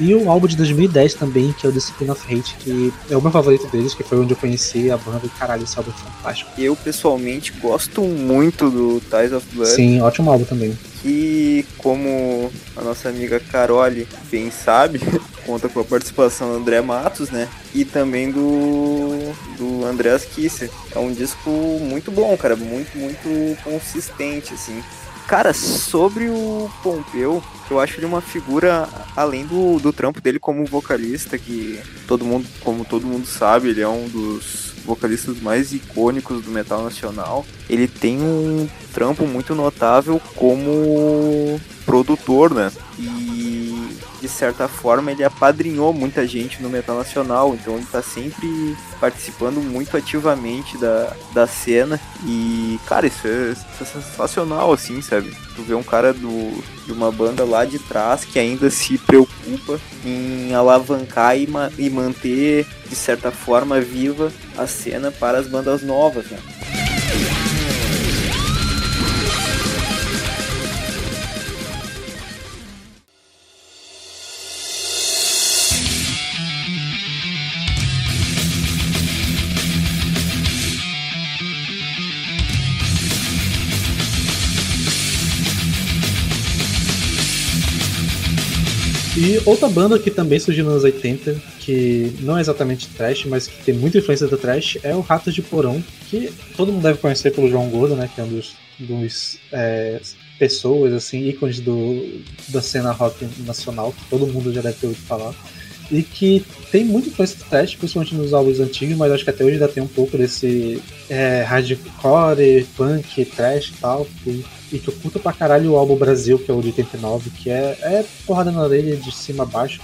E o álbum de 2010 também, que é o Discipline of Hate, que é o meu favorito deles, que foi onde eu conheci a banda e caralho, esse álbum é fantástico. Eu pessoalmente gosto muito do Ties of Blood. Sim, ótimo álbum também. Que, como a nossa amiga Carole bem sabe, conta com a participação do André Matos, né? E também do, do Andreas Kisser. É um disco muito bom, cara, muito, muito consistente, assim. Cara, sobre o Pompeu, eu acho ele uma figura, além do, do trampo dele como vocalista, que todo mundo, como todo mundo sabe, ele é um dos vocalistas mais icônicos do metal nacional. Ele tem um trampo muito notável como produtor, né? E de certa forma ele apadrinhou muita gente no metal nacional, então ele tá sempre participando muito ativamente da, da cena e cara, isso é, isso é sensacional assim, sabe? Tu vê um cara do, de uma banda lá de trás que ainda se preocupa em alavancar e, ma e manter de certa forma viva a cena para as bandas novas, né? Outra banda que também surgiu nos anos 80, que não é exatamente trash, mas que tem muita influência do trash, é o Ratos de Porão, que todo mundo deve conhecer pelo João Gordo, né? Que é um dos, dos é, pessoas, assim, ícones do, da cena rock nacional, que todo mundo já deve ter ouvido falar. E que tem muita influência do trash, principalmente nos álbuns antigos, mas acho que até hoje ainda tem um pouco desse é, hardcore, punk, trash e tal. E, e que eu curto pra caralho o álbum Brasil, que é o de 89, que é, é porrada na orelha de cima a baixo.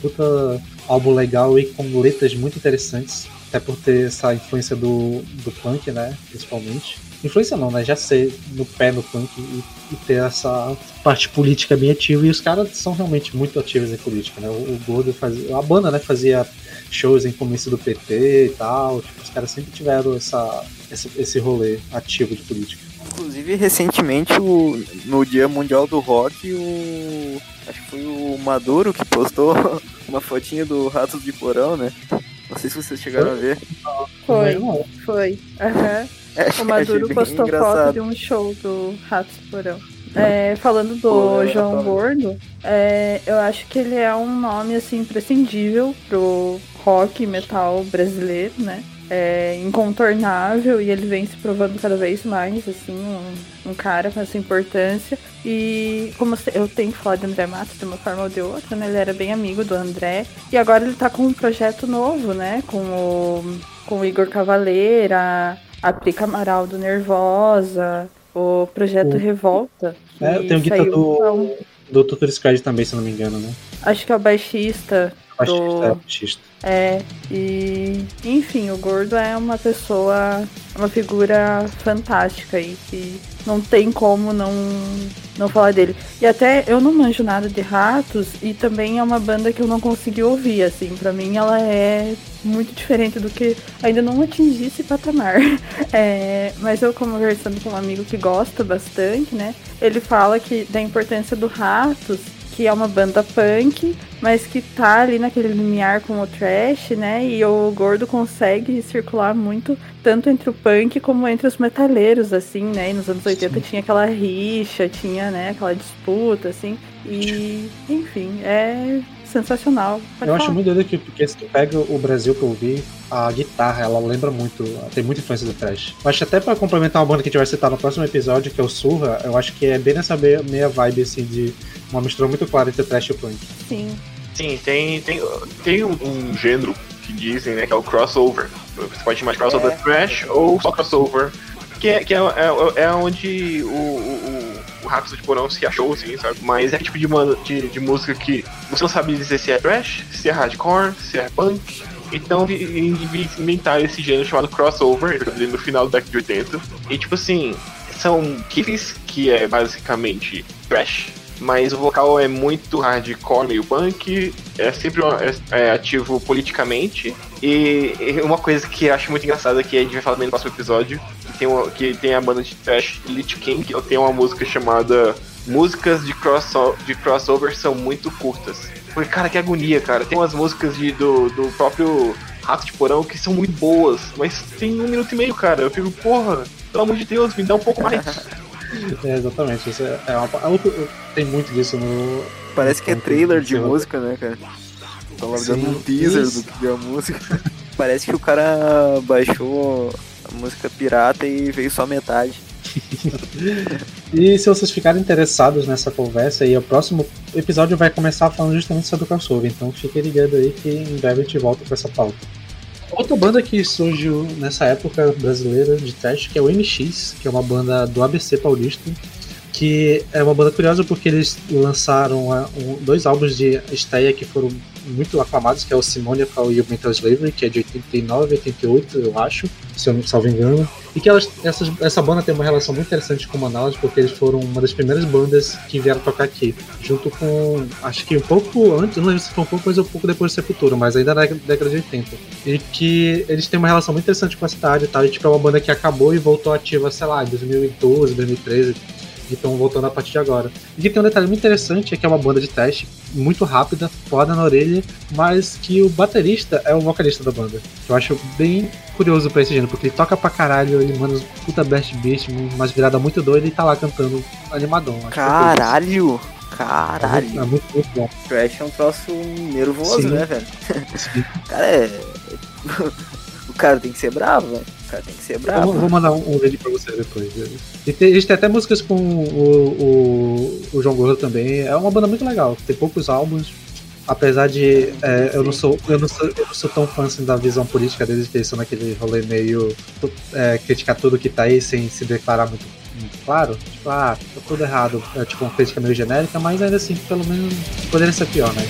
Puta álbum legal e com letras muito interessantes, até por ter essa influência do, do punk, né, principalmente. Influência não, né, já ser no pé no punk e, e ter essa parte política bem ativa, e os caras são realmente muito ativos em política, né, o, o Gordo fazia, a banda, né, fazia shows em comício do PT e tal, tipo, os caras sempre tiveram essa, esse, esse rolê ativo de política. Inclusive, recentemente, o, no Dia Mundial do Rock, o. Acho que foi o Maduro que postou uma fotinha do Ratos de Porão, né? Não sei se vocês chegaram a ver. Foi, foi. Aham. É, O Maduro postou foto de um show do Ratos Porão. É, falando do Pô, é, João tá. Gordo, é, eu acho que ele é um nome assim imprescindível pro rock e metal brasileiro, né? É incontornável e ele vem se provando cada vez mais, assim, um, um cara com essa importância. E como eu tenho que falar de André Matos de uma forma ou de outra, né? Ele era bem amigo do André. E agora ele tá com um projeto novo, né? Com o, com o Igor Cavaleira, a Prica Amaral do Nervosa, o Projeto O- Revolta. É, tem o guitar saiu do, um- do Tutor também, se não me engano, né? Acho que é o baixista. Baixista, do- é, baixista. É, e enfim, o Gordo é uma pessoa, uma figura fantástica aí, que não tem como não, não falar dele. E até eu não manjo nada de ratos, e também é uma banda que eu não consegui ouvir, assim, pra mim ela é muito diferente do que ainda não atingi esse patamar. É, mas eu conversando com um amigo que gosta bastante, né? Ele fala que da importância do Ratos, que é uma banda punk, mas que tá ali naquele limiar com o trash, né? E o Gordo consegue circular muito, tanto entre o punk como entre os metaleiros, assim, né? E nos anos 80 tinha aquela rixa, tinha, né, aquela disputa, assim. E, enfim, é sensacional. Pode Eu falar. acho muito doido que, porque se tu pega o Brasil que eu vi, a guitarra, ela lembra muito, tem muita influência do trash. Eu acho até pra complementar uma banda que a gente vai citar no próximo episódio, que é o Surra, eu acho que é bem nessa meia, meia vibe, assim, de uma mistura muito clara entre trash e punk. Sim. Sim, tem, tem, tem um, um gênero que dizem, né, que é o crossover. Você pode chamar de crossover É. trash ou só crossover. Que é, que é, é, é onde o, o, o Ratos de Porão se achou, assim, sabe? Mas é tipo de, man- de, de música que você não sabe dizer se é trash, se é hardcore, se é punk. Então inventaram esse gênero chamado crossover no final da década de 80. E tipo assim, são riffs que é basicamente trash, mas o vocal é muito hardcore, meio punk, é sempre uma- é, é ativo politicamente. E, uma coisa que eu acho muito engraçada, que a gente vai falar no próximo episódio, tem, uma, que tem a banda de trash Lich King, que tem uma música chamada Músicas de, crosso, de crossover são muito curtas. Porque, cara, que agonia, cara. Tem umas músicas de, do, do próprio Rato de Porão que são muito boas, mas tem um minuto e meio, cara. Eu fico, porra, pelo amor de Deus, me dá um pouco mais. É, exatamente. Isso é, é uma, é tem muito disso no. Parece que é no- trailer de no- música, né, cara? Tava dando um teaser isso. do que é a música. Parece que o cara baixou música pirata e veio só metade. E se vocês ficarem interessados nessa conversa, aí o próximo episódio vai começar falando justamente sobre o crossover. Então fiquem ligados aí que em breve a gente volta com essa pauta. Outra banda que surgiu nessa época brasileira de trash, que é o MX, que é uma banda do ABC Paulista, que é uma banda curiosa porque eles lançaram dois álbuns de estreia que foram muito aclamados, que é o Simoniacal e o Mental Slavery, que é de 89, 88, eu acho, se eu não salvo engano. E que elas, essas, essa banda tem uma relação muito interessante com Manaus, porque eles foram uma das primeiras bandas que vieram tocar aqui, junto com, acho que um pouco antes, não lembro se foi um pouco, mas um pouco depois do Sepultura, mas ainda na década de 80. E que eles têm uma relação muito interessante com a cidade e tal, e tipo, é uma banda que acabou e voltou ativa, sei lá, em 2012, 2013, estão voltando a partir de agora. E que tem um detalhe muito interessante, é que é uma banda de teste, muito rápida, foda na orelha, mas que o baterista é o vocalista da banda. Que eu acho bem curioso pra esse gênero, porque ele toca pra caralho, ele manda uns puta best beat, umas viradas muito doidas e tá lá cantando animadão. É. Caralho! Caralho. É muito, muito bom. Trash é um troço nervoso, Sim. né, velho? Sim. Cara, é. o cara tem que ser bravo, velho. Cara tem que ser Eu bravo. vou, mandar um, um vídeo pra você depois. E tem, a gente tem até músicas com o, o, o João Gordo também. É uma banda muito legal. Tem poucos álbuns. Apesar de é, eu, não sou, eu, não sou, eu não sou tão fã assim, da visão política deles, que eles são naquele rolê meio é, criticar tudo que tá aí sem se declarar muito, muito claro. Tipo, ah, tá tudo errado. É tipo uma crítica meio genérica, mas ainda assim, pelo menos poderia ser pior, né?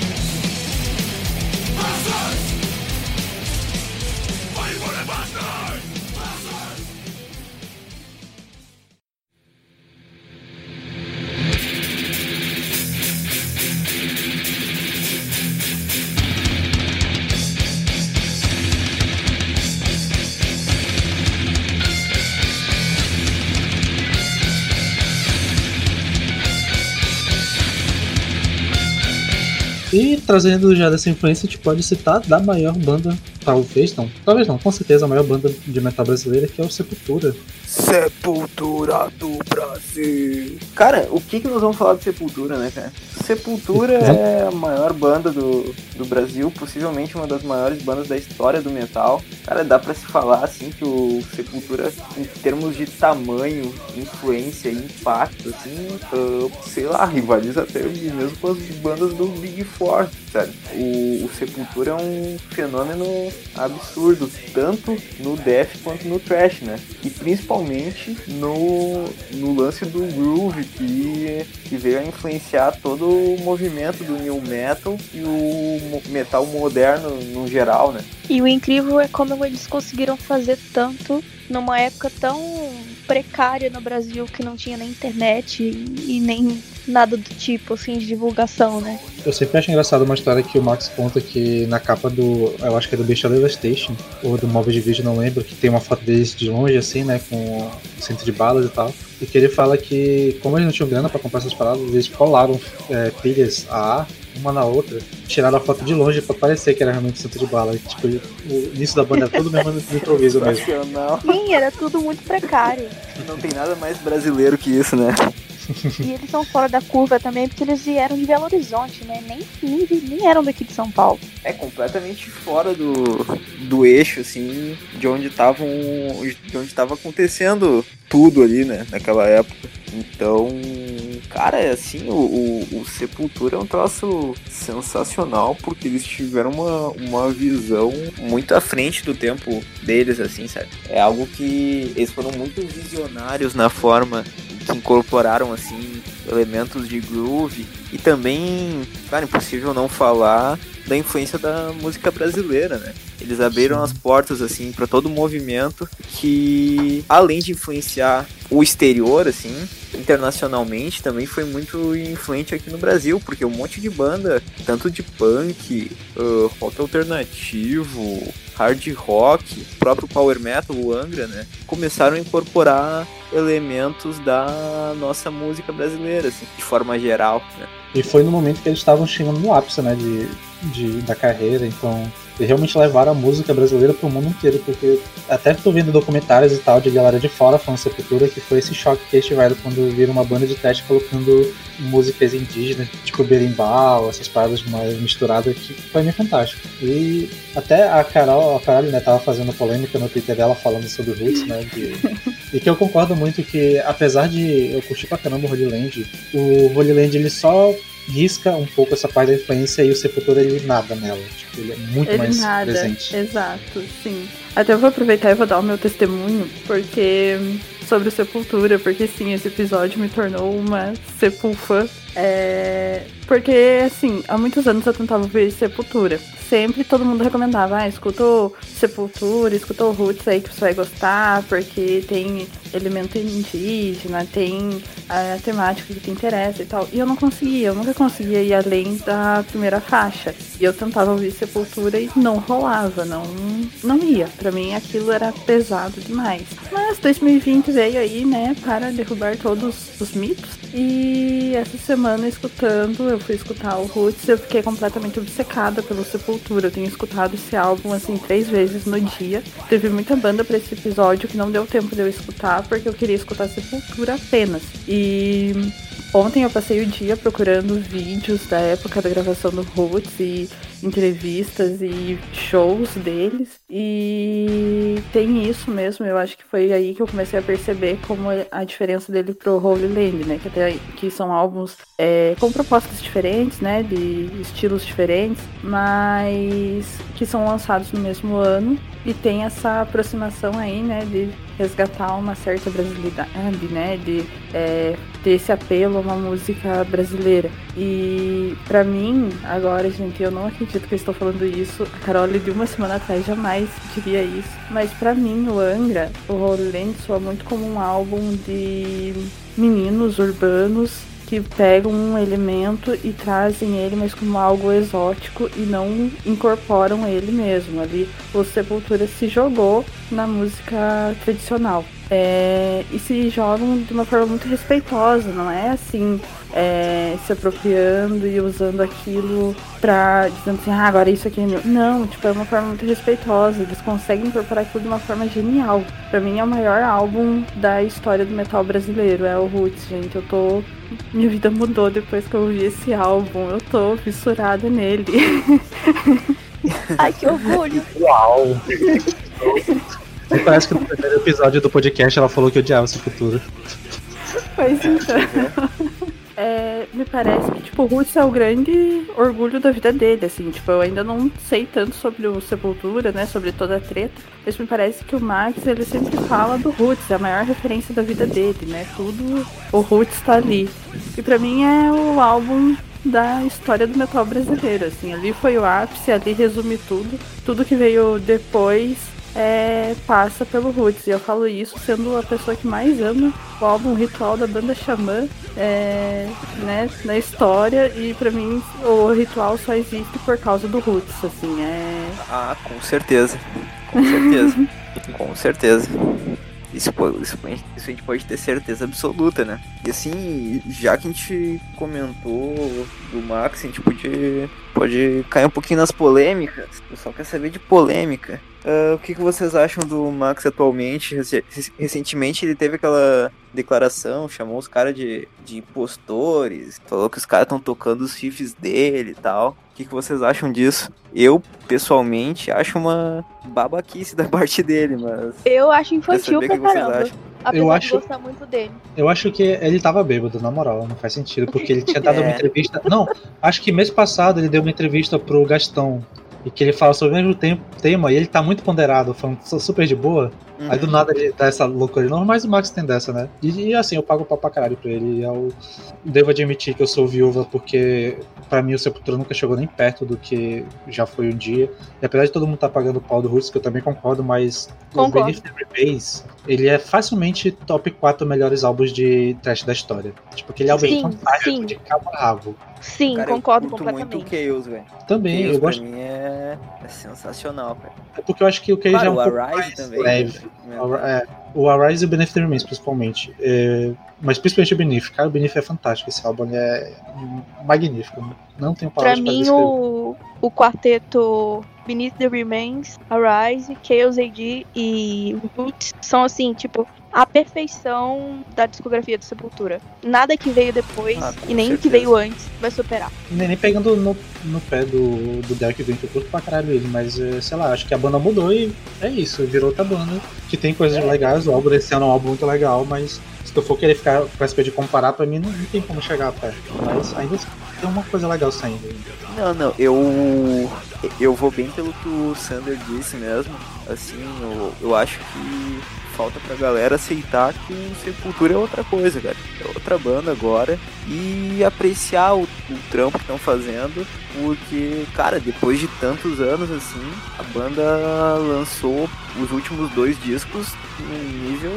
Trazendo já dessa influência, a gente pode citar da maior banda, talvez não, talvez não, com certeza a maior banda de metal brasileira, que é o Sepultura. Sepultura do Brasil. Cara, o que, que nós vamos falar de Sepultura, né, cara? Sepultura é a maior banda do, do Brasil, possivelmente uma das maiores bandas da história do metal. Cara, dá pra se falar assim que o Sepultura, em termos de tamanho, influência e impacto, assim, ah, sei lá, rivaliza até mesmo com as bandas do Big Four, sabe? O, o Sepultura é um fenômeno absurdo, tanto no death quanto no thrash, né? E principalmente no, no lance do groove que, que veio a influenciar todo o movimento do new metal e o metal moderno no geral, né? E o incrível é como eles conseguiram fazer tanto numa época tão precária no Brasil que não tinha nem internet e, e nem nada do tipo, assim, de divulgação, né? Eu sempre acho engraçado uma história que o Max conta que na capa do. Eu acho que é do Beast Devastation, ou do Móvel de Vídeo, não lembro, que tem uma foto deles de longe, assim, né? Com o centro de balas e tal. E que ele fala que, como eles não tinham grana pra comprar essas paradas, eles colaram é, pilhas AA uma na outra, tiraram a foto de longe pra parecer que era realmente centro de bala. E, tipo, o início da banda é tudo mesmo no improviso mesmo. Sim, era tudo muito precário. Não tem nada mais brasileiro que isso, né? E eles são fora da curva também, porque eles vieram de Belo Horizonte, né? Nem, nem, nem eram daqui de São Paulo. É completamente fora do, do eixo, assim, de onde estavam. De onde estava acontecendo tudo ali, né? Naquela época. Então, cara, é assim, o, o, o Sepultura é um troço sensacional, porque eles tiveram uma, uma visão muito à frente do tempo deles, assim, sabe? É algo que eles foram muito visionários na forma que incorporaram, assim, elementos de groove e também, cara, impossível não falar da influência da música brasileira, né? Eles abriram as portas assim para todo o movimento que além de influenciar o exterior assim, internacionalmente, também foi muito influente aqui no Brasil, porque um monte de banda, tanto de punk, uh, rock alternativo, hard rock, próprio power metal, o Angra, né, começaram a incorporar elementos da nossa música brasileira, assim, de forma geral, né? E foi no momento que eles estavam chegando no ápice, né, de, de, da carreira, então eles realmente levaram a música brasileira pro mundo inteiro, porque até tô vendo documentários e tal de galera de fora falando Sepultura, que foi esse choque que eles tiveram quando viram uma banda de teste colocando músicas indígenas, tipo berimbau, essas paradas mais misturadas, que foi meio fantástico. E até a Carol, a Carol, né, tava fazendo polêmica no Twitter dela falando sobre o Roots, né, de, e que eu concordo muito que, apesar de eu curtir pra caramba o Holy Land, o Holy Land ele só risca um pouco essa parte da influência e o Sepultura ele nada nela. Tipo, ele é muito Ele mais nada. presente. Exato, sim. Até eu vou aproveitar e vou dar o meu testemunho, porque sobre o Sepultura, porque sim, esse episódio me tornou uma Sepulfã. É, porque, assim, há muitos anos eu tentava ouvir Sepultura. Sempre todo mundo recomendava, ah, escuta o Sepultura, escuta o Roots aí que você vai gostar, porque tem elemento indígena, tem a temática que te interessa e tal. E eu não conseguia, eu nunca conseguia ir além da primeira faixa. E eu tentava ouvir Sepultura e não rolava, não, não ia. Pra mim aquilo era pesado demais. Mas 2020 veio aí, né, para derrubar todos os mitos. E essa semana, escutando, eu fui escutar o Roots, eu fiquei completamente obcecada pelo Sepultura. Eu tenho escutado esse álbum assim três vezes no dia. Teve muita banda para esse episódio que não deu tempo de eu escutar porque eu queria escutar Sepultura apenas. E Ontem eu passei o dia procurando vídeos da época da gravação do Roots e entrevistas e shows deles. E tem isso mesmo, eu acho que foi aí que eu comecei a perceber como a diferença dele pro Holy Land, né? Que, até, que são álbuns é, com propostas diferentes, né? De estilos diferentes, mas que são lançados no mesmo ano e tem essa aproximação aí, né, de resgatar uma certa brasilidade, né, de é, ter esse apelo a uma música brasileira. E para mim, agora, gente, eu não acredito que eu estou falando isso. A Carol de uma semana atrás jamais diria isso. Mas para mim, o Angra, o Holy Land soa muito como um álbum de meninos urbanos que pegam um elemento e trazem ele, mas como algo exótico e não incorporam ele mesmo. Ali o Sepultura se jogou na música tradicional. É, e se jogam de uma forma muito respeitosa, não é assim é, se apropriando e usando aquilo pra dizendo assim, ah, agora isso aqui é meu. Não, tipo, é uma forma muito respeitosa. Eles conseguem incorporar aquilo de uma forma genial. Pra mim é o maior álbum da história do metal brasileiro, é o Roots, gente. Eu tô. Minha vida mudou depois que eu ouvi esse álbum. Eu tô fissurada nele. Ai, que orgulho! Uau! Parece que no primeiro episódio do podcast ela falou que odiava esse futuro. Pois então. É, me parece que, tipo, o Roots é o grande orgulho da vida dele, assim, tipo, eu ainda não sei tanto sobre o Sepultura, né, sobre toda a treta, mas me parece que o Max, ele sempre fala do Roots, é a maior referência da vida dele, né, tudo, o Roots tá ali. E pra mim é o álbum da história do metal brasileiro, assim, ali foi o ápice, ali resume tudo, tudo que veio depois é, passa pelo Roots. E eu falo isso sendo a pessoa que mais ama o álbum Ritual da banda Xamã é, né, na história. E pra mim o ritual só existe por causa do Roots, assim, é. Ah, com certeza. Com certeza. com certeza. Isso, isso, isso a gente pode ter certeza absoluta, né? E assim, já que a gente comentou do Max, a gente pode, pode cair um pouquinho nas polêmicas. O pessoal quer saber de polêmica. Uh, o que, que vocês acham do Max atualmente? Recentemente ele teve aquela declaração, chamou os caras de, de impostores, falou que os caras estão tocando os riffs dele e tal. O que, que vocês acham disso? Eu, pessoalmente, acho uma babaquice da parte dele, mas. Eu acho infantil pra caramba. Apesar eu acho, de gostar muito dele. Eu acho que ele tava bêbado, na moral, não faz sentido, porque ele tinha dado é. uma entrevista. Não, acho que mês passado ele deu uma entrevista pro Gastão, e que ele fala sobre o mesmo tema e ele tá muito ponderado, falando super de boa. Uhum. Aí do nada ele dá essa loucura não, mas o Max tem dessa, né? E, e assim, eu pago pau pra caralho pra ele. Eu devo admitir que eu sou viúva porque para mim o Sepultura nunca chegou nem perto do que já foi um dia. E apesar de todo mundo estar tá pagando o pau do Roots, que eu também concordo, mas concordo. o Beneath the Base, ele é facilmente top 4 melhores álbuns de trash da história. Tipo, aquele álbum é fantástico sim. de cabo a rabo. Sim, Cara, concordo eu curto completamente. muito o Chaos, velho. Também, Chaos, eu gosto. Pra mim é, é sensacional, cara. É porque eu acho que o Claro, é um o Arise também, leve. O Ar- é, o Arise e o Beneath the Remains, principalmente. É, mas principalmente o Beneath. Cara, o Beneath é fantástico. Esse álbum ele é magnífico. Não tenho Pra palavras para mim, o, o quarteto Beneath the Remains, Arise, Chaos AD e Roots são assim, tipo, a perfeição da discografia de Sepultura. Nada que veio depois Ah, e nem o que certeza. veio antes vai superar. Nem, nem pegando no, no pé do, do Derek Vink, eu curto pra caralho ele, mas é, sei lá, acho que a banda mudou e é isso, virou outra banda. Que tem coisas legais, o álbum desse ano é um álbum muito legal, mas se eu for querer ficar com essa coisa de comparar, pra mim não, não tem como chegar perto. Mas ainda assim, tem uma coisa legal saindo. Não, não, eu. Eu vou bem pelo que o Sander disse mesmo. Assim, eu, eu acho que falta pra galera aceitar que o Sepultura é outra coisa, cara. É outra banda agora. E apreciar o, o trampo que estão fazendo. Porque, cara, depois de tantos anos assim, a banda lançou os últimos dois discos num nível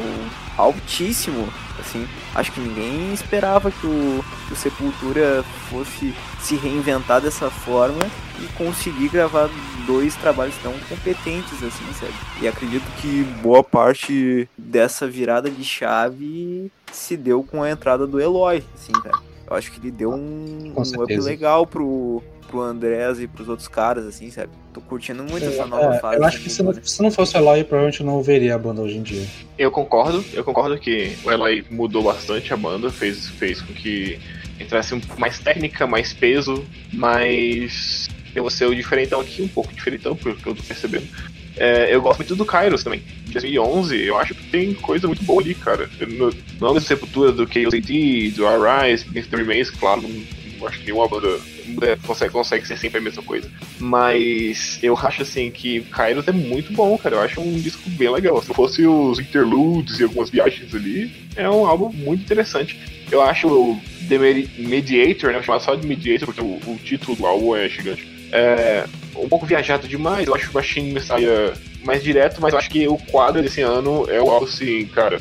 altíssimo. Assim, acho que ninguém esperava que o, que o Sepultura fosse se reinventar dessa forma e conseguir gravar dois trabalhos tão competentes assim, sabe? E acredito que boa parte dessa virada de chave se deu com a entrada do Eloy, assim, cara. Eu acho que ele deu um, um up legal pro, pro Andrés e pros outros caras, assim, sabe? Tô curtindo muito essa nova É, fase. eu acho que se não, se não fosse o Eloy, provavelmente eu não veria a banda hoje em dia. Eu concordo, eu concordo que o Eloy mudou bastante a banda, fez, fez com que entrasse um pouco mais técnica, mais peso, mas eu vou ser o diferentão aqui, um pouco diferentão, pelo que eu tô percebendo. É, eu gosto muito do Kairos também. De 2011, eu acho que tem coisa muito boa ali, cara. No, no âmbito da Sepultura, do Chaos AD, do Arise, the Remains, claro, não, não acho que nenhuma banda é, consegue, consegue ser sempre a mesma coisa. Mas eu acho assim que Kairos é muito bom, cara. Eu acho um disco bem legal. Se fosse os interludes e algumas viagens ali, é um álbum muito interessante. Eu acho o The Medi- Mediator, né? Eu chamar só de Mediator, porque o, o título do álbum é gigante. É um pouco viajado demais. Eu acho o Machine Messiah mais direto, mas eu acho que o quadro desse ano é o álbum assim, cara.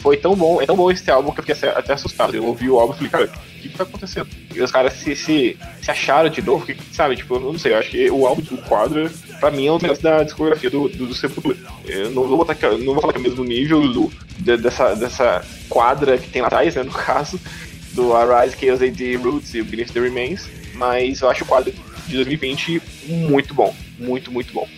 Foi tão bom, é tão bom esse álbum que eu fiquei até assustado. Eu ouvi o álbum e falei, cara, que, que tá acontecendo? E os caras se, se, se acharam de novo, que, sabe? Tipo, eu não sei, eu acho que o álbum do quadro, pra mim, é dos melhores da discografia do, do, do Sepultura. Eu não vou, botar, não vou falar que é o mesmo nível do, de- dessa, dessa quadra que tem lá atrás, né, no caso, do Arise, Chaos AD, Roots e o Beneath the Remains, mas eu acho o quadro de 2020 muito bom, muito, muito bom.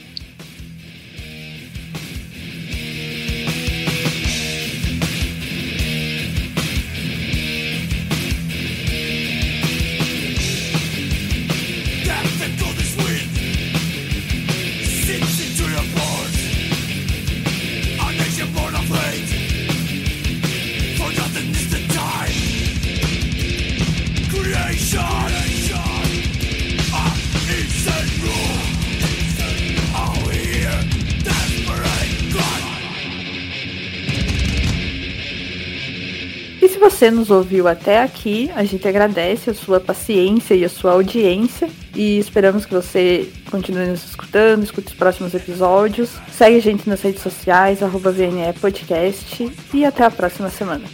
Você nos ouviu até aqui, a gente agradece a sua paciência e a sua audiência. E esperamos que você continue nos escutando, escute os próximos episódios. Segue a gente nas redes sociais, arroba VNE Podcast. E até a próxima semana.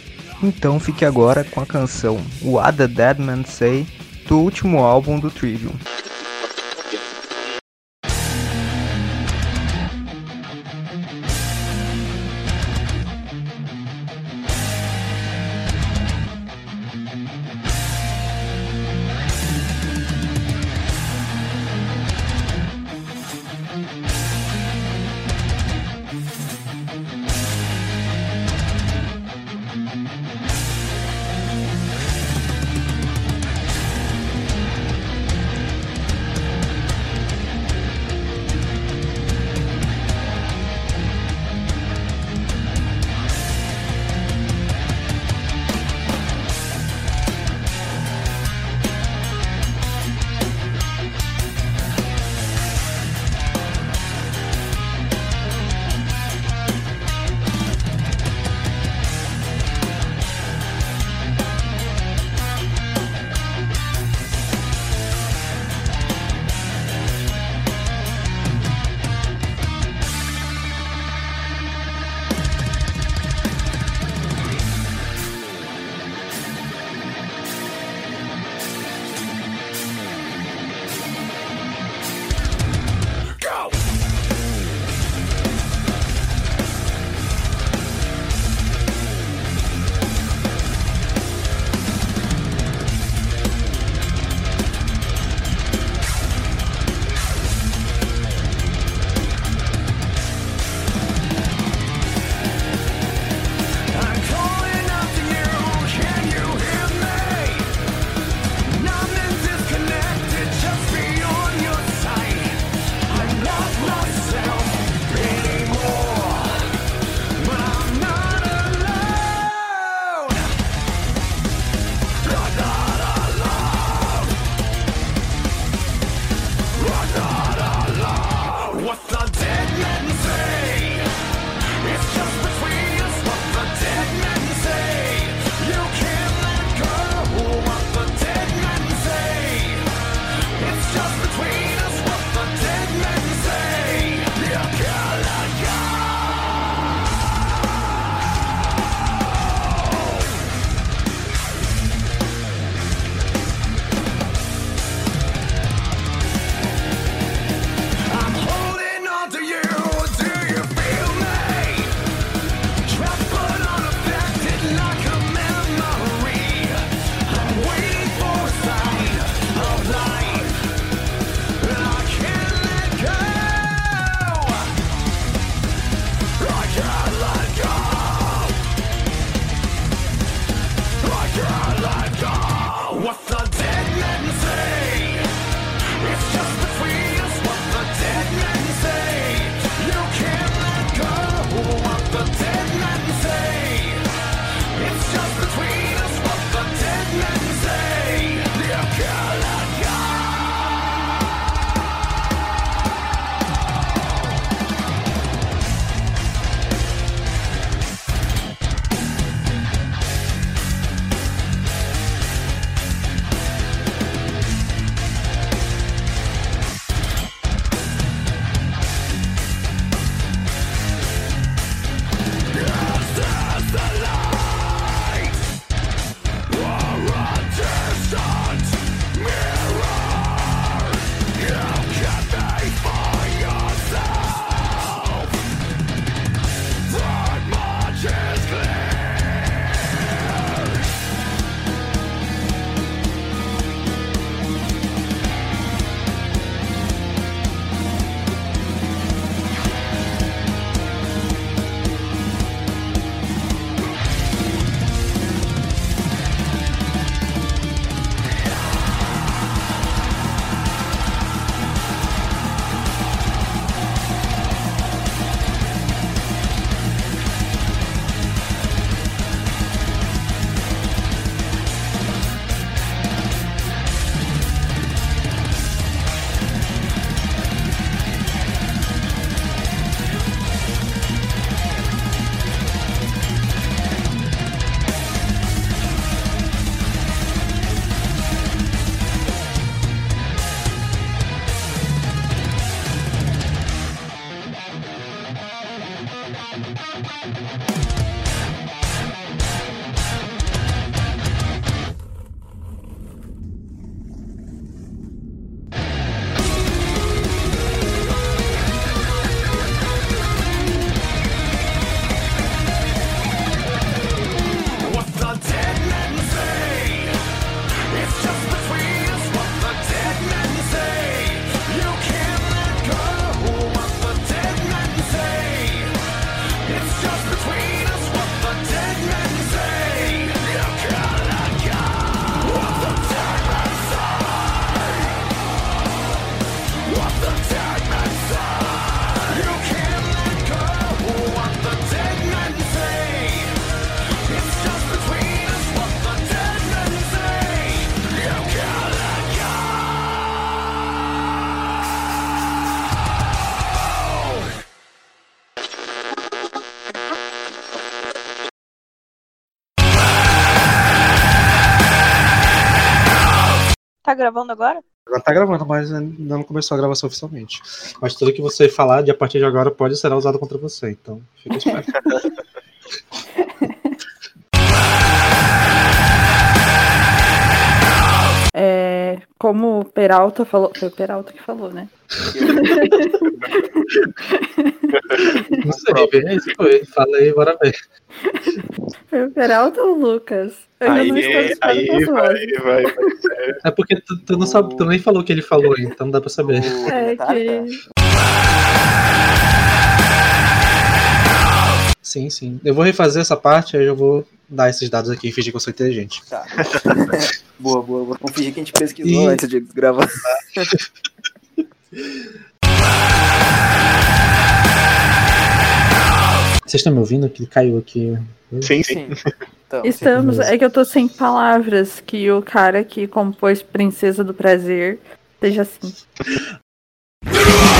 Então fique agora com a canção What the Dead Man Say do último álbum do Trivium. Tá gravando agora? Ela tá gravando, mas ainda não começou a gravação oficialmente. Mas tudo que você falar de a partir de agora pode ser usado contra você, então fica esperto. como o Peralta falou. Foi o Peralta que falou, né? Não sei, é isso foi. Fala aí, bora ver. Foi o Peralta ou o Lucas? Eu ainda não estou Aí, aí vai, vai, vai. É porque tu, tu não sabe, tu nem falou o que ele falou, então não dá pra saber. É que. Sim, sim. Eu vou refazer essa parte, aí eu vou dar esses dados aqui e fingir que eu sou inteligente. Tá. boa, boa, boa. Vamos fingir que a gente pesquisou E- antes de gravar. Vocês estão me ouvindo? Que caiu aqui. Sim, sim. Então, Estamos. É que eu tô sem palavras que o cara que compôs Princesa do Prazer seja assim.